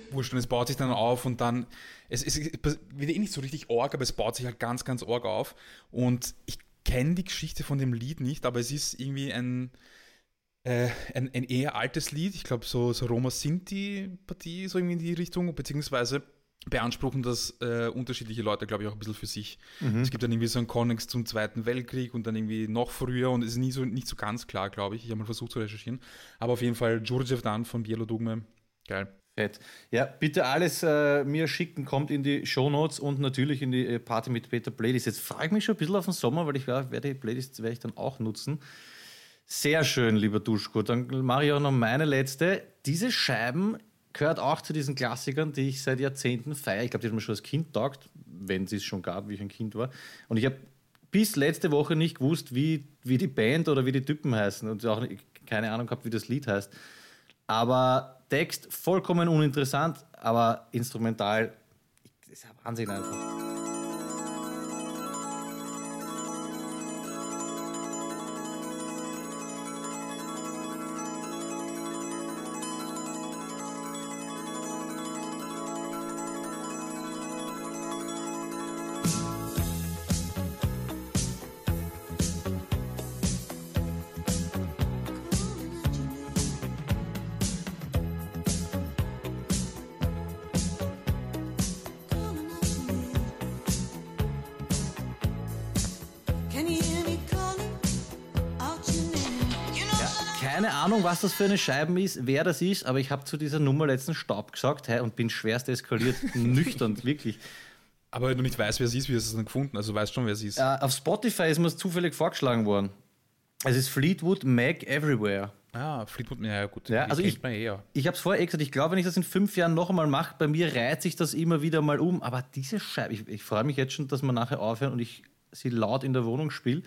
Wurscht, und es baut sich dann auf und dann, es, es wird eh nicht so richtig org, aber es baut sich halt ganz, ganz org auf. Und ich kenne die Geschichte von dem Lied nicht, aber es ist irgendwie ein, äh, ein, ein eher altes Lied. Ich glaube, so, so Roma Sinti-Partie, so irgendwie in die Richtung, beziehungsweise beanspruchen das äh, unterschiedliche Leute, glaube ich, auch ein bisschen für sich. Es gibt dann irgendwie so einen Konnex zum Zweiten Weltkrieg und dann irgendwie noch früher und es ist nie so, nicht so ganz klar, glaube ich. Ich habe mal versucht zu recherchieren. Aber auf jeden Fall Djurdjev Dan von Bielo Dugme. Geil. Fett. Ja, bitte alles äh, mir schicken, kommt in die Shownotes und natürlich in die äh, Party mit Peter Playlist. Jetzt frage ich mich schon ein bisschen auf den Sommer, weil ich werde die Playlist werde ich dann auch nutzen. Sehr schön, lieber Duschko. Dann mache ich auch noch meine letzte. Diese Scheiben gehört auch zu diesen Klassikern, die ich seit Jahrzehnten feiere. Ich glaube, die hat mir schon als Kind taugt, wenn sie es schon gab, wie ich ein Kind war. Und ich habe bis letzte Woche nicht gewusst, wie, wie die Band oder wie die Typen heißen und auch keine Ahnung gehabt, wie das Lied heißt. Aber Text vollkommen uninteressant, aber instrumental, ist ja Wahnsinn einfach. Was das für eine Scheiben ist, wer das ist, aber ich habe zu dieser Nummer letzten Staub gesagt hey, und bin schwerst eskaliert, <laughs> nüchtern, wirklich. Aber wenn du nicht weißt, wer sie ist, wie hast du es dann gefunden? Also du weißt schon, wer sie ist. Äh, auf Spotify ist mir es zufällig vorgeschlagen worden. Es ist Fleetwood Mac Everywhere. Ah, Fleetwood, ja, ja gut. Ja, also ich- eh, ja. Ich habe es vorher eh gesagt, ich glaube, wenn ich das in fünf Jahren noch einmal mache, bei mir reiht sich das immer wieder mal um. Aber diese Scheibe, ich, ich freue mich jetzt schon, dass wir nachher aufhören und ich sie laut in der Wohnung spiele,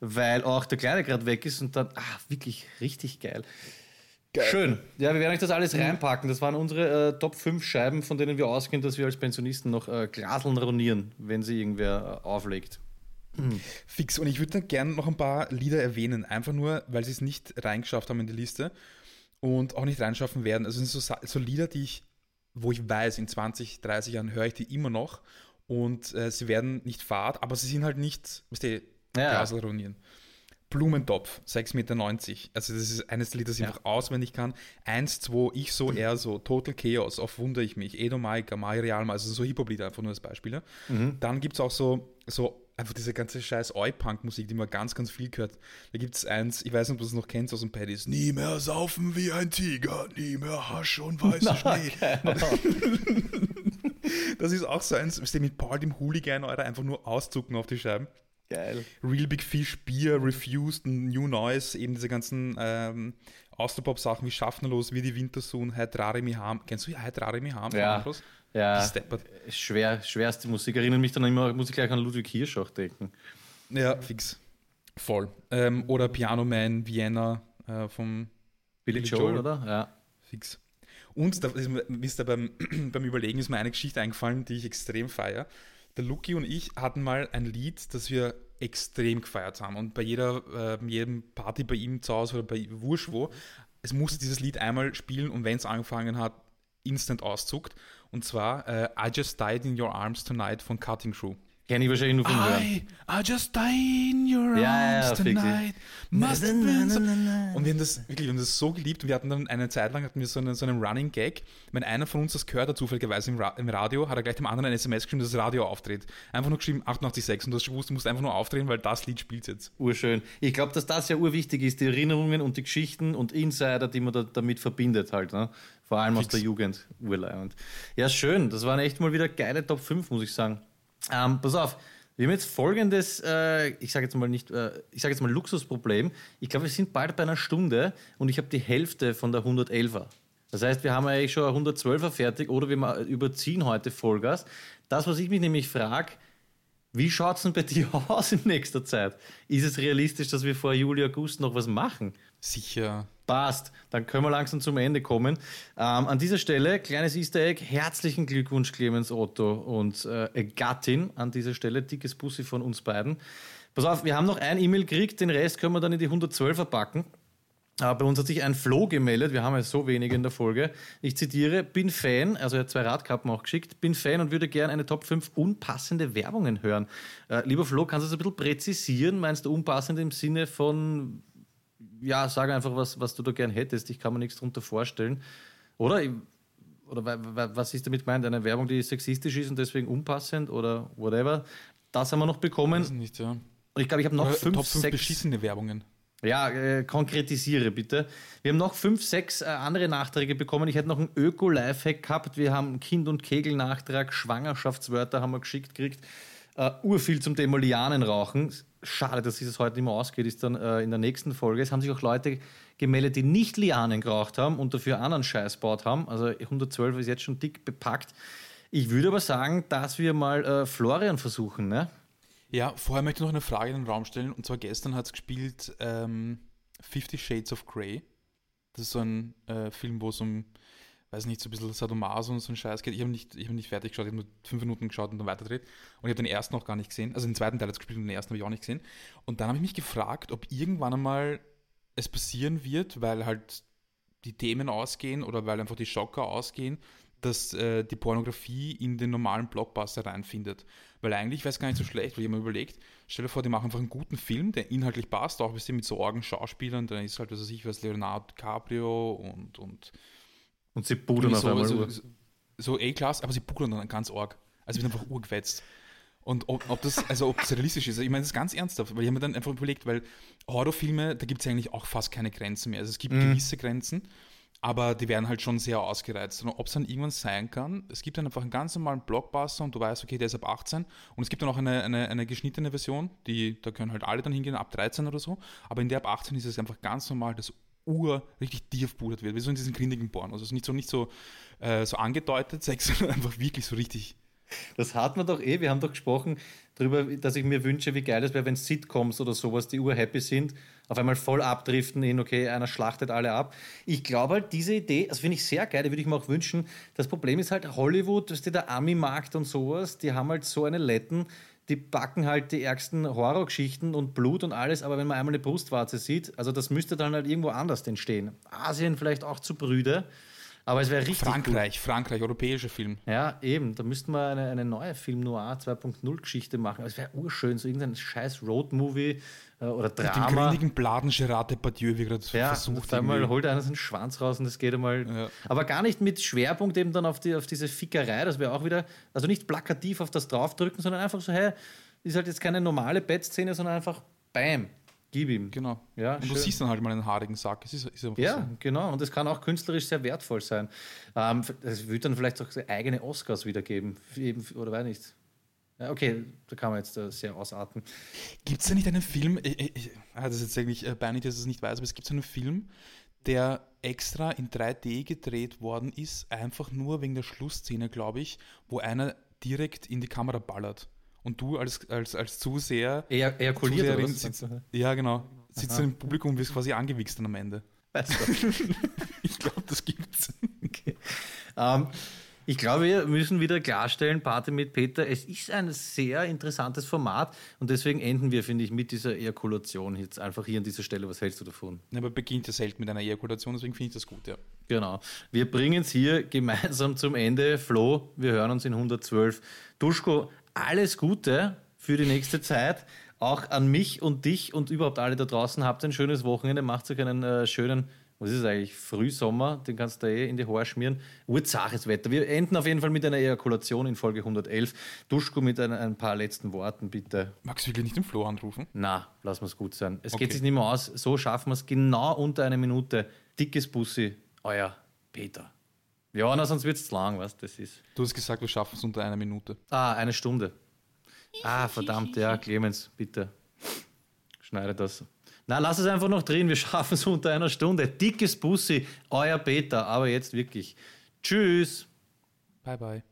weil auch der Kleine gerade weg ist und dann, ah, wirklich richtig geil. Schön. Ja, wir werden euch das alles reinpacken. Das waren unsere äh, Top 5 Scheiben, von denen wir ausgehen, dass wir als Pensionisten noch äh, Glaseln ronieren, wenn sie irgendwer äh, auflegt. Fix. Und ich würde dann gerne noch ein paar Lieder erwähnen, einfach nur, weil sie es nicht reingeschafft haben in die Liste und auch nicht reinschaffen werden. Also es sind so, so Lieder, die ich, wo ich weiß, in 20, 30 Jahren höre ich die immer noch und äh, sie werden nicht fad, aber sie sind halt nicht, weißt du, Ja. Glaselronieren. Blumentopf, 6,90 Meter. Also das ist eines Lieder, das ich einfach auswendig kann. Eins, zwei, ich so, er so, Total Chaos, auf Wundere ich mich, Edo Maika, Mai Realma, also so Hip-Hop-Lieder, einfach nur als Beispiele. Dann gibt es auch so, so einfach diese ganze scheiß Oi-Punk-Musik, die man ganz, ganz viel gehört. Da gibt es eins, ich weiß nicht, ob du es noch kennst aus dem Paddies, nie mehr saufen wie ein Tiger, nie mehr Hasch und weißer Schnee. <laughs> <laughs> <laughs> Das ist auch so eins, was mit Paul dem Hooligan, Alter, einfach nur auszucken auf die Scheiben. Geil. Real Big Fish, Beer, Refused, New Noise, eben diese ganzen ähm, Austropop-Sachen wie Schaffnerlos, wie die Wintersohn, Heitrare Mi Ham. Kennst du Heitrare Mi Ham? Ja. Ja, schwer, schwerste Musik. Erinnert mich dann immer, muss ich gleich an Ludwig Hirsch auch denken. Ja, fix. Voll. Ähm, oder Piano Man, Vienna äh, vom Billy, Billy Joel, Joel. oder? Ja. Fix. Und da ist, mir- beim, <clears throat> beim Überlegen ist mir eine Geschichte eingefallen, die ich extrem feiere. Der Luki und ich hatten mal ein Lied, das wir extrem gefeiert haben. Und bei jeder, äh, jedem Party bei ihm zu Hause oder bei Wurscht wo, es musste dieses Lied einmal spielen und wenn es angefangen hat, instant auszuckt. Und zwar äh, I Just Died in Your Arms Tonight von Cutting Crew. Kenne ich wahrscheinlich nur von. I, I just die in your Ja, ja, arms it. tonight. Must have been so. Und wir haben das wirklich, wir haben das so geliebt. Und wir hatten dann eine Zeit lang hatten wir so einen, so einen Running Gag. Wenn einer von uns das gehört hat, zufälligerweise im, Ra im Radio, hat er gleich dem anderen eine SMS geschrieben, dass das Radio aufdreht. Einfach nur geschrieben 88,6 und du hast gewusst, du musst einfach nur aufdrehen, weil das Lied spielt jetzt. Urschön. Ich glaube, dass das ja urwichtig ist, die Erinnerungen und die Geschichten und Insider, die man da, damit verbindet halt. Ne? Vor allem aus Fix. der Jugend. Urleihend. Ja, schön. Das waren echt mal wieder geile Top 5, muss ich sagen. Ähm, pass auf. Wir haben jetzt folgendes, äh, ich sage jetzt mal nicht, äh, ich sage jetzt mal Luxusproblem. Ich glaube, wir sind bald bei einer Stunde und ich habe die Hälfte von der 111er. Das heißt, wir haben eigentlich schon eine 112er fertig oder wir überziehen heute Vollgas. Das, was ich mich nämlich frage, wie schaut es denn bei dir <laughs> aus in nächster Zeit? Ist es realistisch, dass wir vor Juli, August noch was machen? Sicher. Passt, dann können wir langsam zum Ende kommen. Ähm, an dieser Stelle, kleines Easter Egg, herzlichen Glückwunsch Clemens Otto und äh, Gattin an dieser Stelle, dickes Bussi von uns beiden. Pass auf, wir haben noch ein E-Mail gekriegt, den Rest können wir dann in die 112er packen. Äh, bei uns hat sich ein Flo gemeldet, wir haben ja so wenige in der Folge. Ich zitiere, bin Fan, also er hat zwei Radkappen auch geschickt, bin Fan und würde gerne eine Top 5 unpassende Werbungen hören. Äh, lieber Flo, kannst du das ein bisschen präzisieren? Meinst du unpassend im Sinne von, ja, sag einfach, was, was du da gern hättest. Ich kann mir nichts darunter vorstellen. Oder, oder wa- wa- was ist damit gemeint? Eine Werbung, die sexistisch ist und deswegen unpassend oder whatever. Das haben wir noch bekommen. nicht, ja. Ich glaube, ich habe noch Oder fünf, Top 5 sechs. beschissene Werbungen. Ja, äh, konkretisiere bitte. Wir haben noch fünf, sechs äh, andere Nachträge bekommen. Ich hätte noch einen Öko-Lifehack gehabt. Wir haben Kind- und Kegel-Nachtrag, Schwangerschaftswörter haben wir geschickt gekriegt. Äh, urviel zum Thema Lianenrauchen. Schade, dass dieses heute nicht mehr ausgeht, ist dann äh, in der nächsten Folge. Es haben sich auch Leute gemeldet, die nicht Lianen geraucht haben und dafür anderen Scheiß baut haben. Also 112 ist jetzt schon dick bepackt. Ich würde aber sagen, dass wir mal äh, Florian versuchen, ne? Ja, vorher möchte ich noch eine Frage in den Raum stellen. Und zwar gestern hat es gespielt ähm, Fifty Shades of Grey. Das ist so ein äh, Film, wo es um, weiß nicht, so ein bisschen Sadomaso und so ein Scheiß geht. Ich habe nicht, ich hab nicht fertig geschaut, ich habe nur fünf Minuten geschaut und dann weiterdreht. Und ich habe den ersten noch gar nicht gesehen. Also den zweiten Teil hat es gespielt und den ersten habe ich auch nicht gesehen. Und dann habe ich mich gefragt, ob irgendwann einmal es passieren wird, weil halt die Themen ausgehen oder weil einfach die Schocker ausgehen, dass äh, die Pornografie in den normalen Blockbuster reinfindet. Weil eigentlich wäre es gar nicht so schlecht, weil ich mir überlegt, stell dir vor, die machen einfach einen guten Film, der inhaltlich passt, auch ein bisschen mit so Orgen-Schauspielern, dann ist halt, was weiß ich, was Leonardo DiCaprio und, und Und sie pudern auf so, einmal. so, so, so A-Class, aber sie pudern dann ganz arg. Also wird einfach urgefetzt. Und ob, ob das, also ob das realistisch ist, ich meine das ist ganz ernsthaft, weil ich habe mir dann einfach überlegt, weil Horrorfilme, da gibt es eigentlich auch fast keine Grenzen mehr. Also es gibt gewisse Grenzen, aber die werden halt schon sehr ausgereizt. Und ob es dann irgendwann sein kann, es gibt dann einfach einen ganz normalen Blockbuster und du weißt, okay, der ist ab 18 und es gibt dann auch eine, eine, eine geschnittene Version, die, da können halt alle dann hingehen, ab 13 oder so, aber in der ab 18 ist es einfach ganz normal, dass Ur richtig tief pudert wird, wie so in diesen grindigen Porn. Also ist nicht so, nicht so, äh, so angedeutet Sex, <laughs> sondern einfach wirklich so richtig Das hat man doch eh. Wir haben doch gesprochen darüber, dass ich mir wünsche, wie geil es wäre, wenn Sitcoms oder sowas, die urhappy sind, auf einmal voll abdriften in, okay, einer schlachtet alle ab. Ich glaube halt, diese Idee, das finde ich sehr geil, die würde ich mir auch wünschen. Das Problem ist halt Hollywood, dass der Ami-Markt und sowas, die haben halt so eine Letten, die backen halt die ärgsten Horrorgeschichten und Blut und alles, aber wenn man einmal eine Brustwarze sieht, also das müsste dann halt irgendwo anders entstehen. Asien vielleicht auch zu Brüde. Aber es wäre richtig Frankreich, Frankreich, europäischer Film. Gut. Ja, eben. Da müssten wir eine, eine neue Film Noir 2.0 Geschichte machen. Aber Es wäre urschön, so irgendein scheiß Road-Movie äh, oder Mit dem Drama. gründigen Bladen Gerard Depardieu, wie gerade Ja, versucht. auf einmal holt einer seinen Schwanz raus und das geht einmal. Ja. Aber gar nicht mit Schwerpunkt eben dann auf, die, auf diese Fickerei, das wäre auch wieder, also nicht plakativ auf das draufdrücken, sondern einfach so, hey, ist halt jetzt keine normale Bettszene, sondern einfach Bam, gib ihm. Genau. Ja, und du schön. siehst dann halt mal einen haarigen Sack. Es ist, ist Ja, so. genau. Und das kann auch künstlerisch sehr wertvoll sein. Ähm, es wird dann vielleicht auch eigene Oscars wiedergeben. Eben, oder weiß nicht. Ja, okay, da kann man jetzt äh, sehr ausarten. Gibt es da nicht einen Film, ich, ich, ich, das ist jetzt eigentlich äh, peinlich, dass ich es nicht weiß, aber es gibt so einen Film, der extra in 3D gedreht worden ist, einfach nur wegen der Schlussszene, glaube ich, wo einer direkt in die Kamera ballert. Und du als, als, als Zuseher, Eher, ejakuliert oder Zuseherin was? sitzt, ja genau, sitzt du im Publikum und wirst quasi angewichst dann am Ende. Weißt du? <laughs> Ich glaube, das gibt's. Ähm, ich glaube, wir müssen wieder klarstellen, Party mit Peter, es ist ein sehr interessantes Format und deswegen enden wir, finde ich, mit dieser Ejakulation jetzt einfach hier an dieser Stelle. Was hältst du davon? Ja, aber beginnt ja selten mit einer Ejakulation, deswegen finde ich das gut, ja. Genau. Wir bringen es hier gemeinsam zum Ende. Flo, wir hören uns in 112. Duschko, alles Gute für die nächste Zeit. Auch an mich und dich und überhaupt alle da draußen. Habt ein schönes Wochenende. Macht euch einen äh, schönen, was ist es eigentlich, Frühsommer. Den kannst du eh in die Haare schmieren. Urzaches Wetter. Wir enden auf jeden Fall mit einer Ejakulation in Folge 111. Duschko mit ein, ein paar letzten Worten, bitte. Magst du wirklich nicht den Flo anrufen? Na, lass uns gut sein. Es Okay. geht sich nicht mehr aus. So schaffen wir es genau unter einer Minute. Dickes Bussi, euer Peter. Ja, na, sonst wird es lang, was das ist. Du hast gesagt, wir schaffen es unter einer Minute. Ah, eine Stunde. Ah, verdammt, ja, Clemens, bitte. Schneide das. Na, lass es einfach noch drin. Wir <laughs> schaffen es unter einer Stunde. Dickes Bussi, euer Peter. Aber jetzt wirklich. Tschüss. Bye, bye.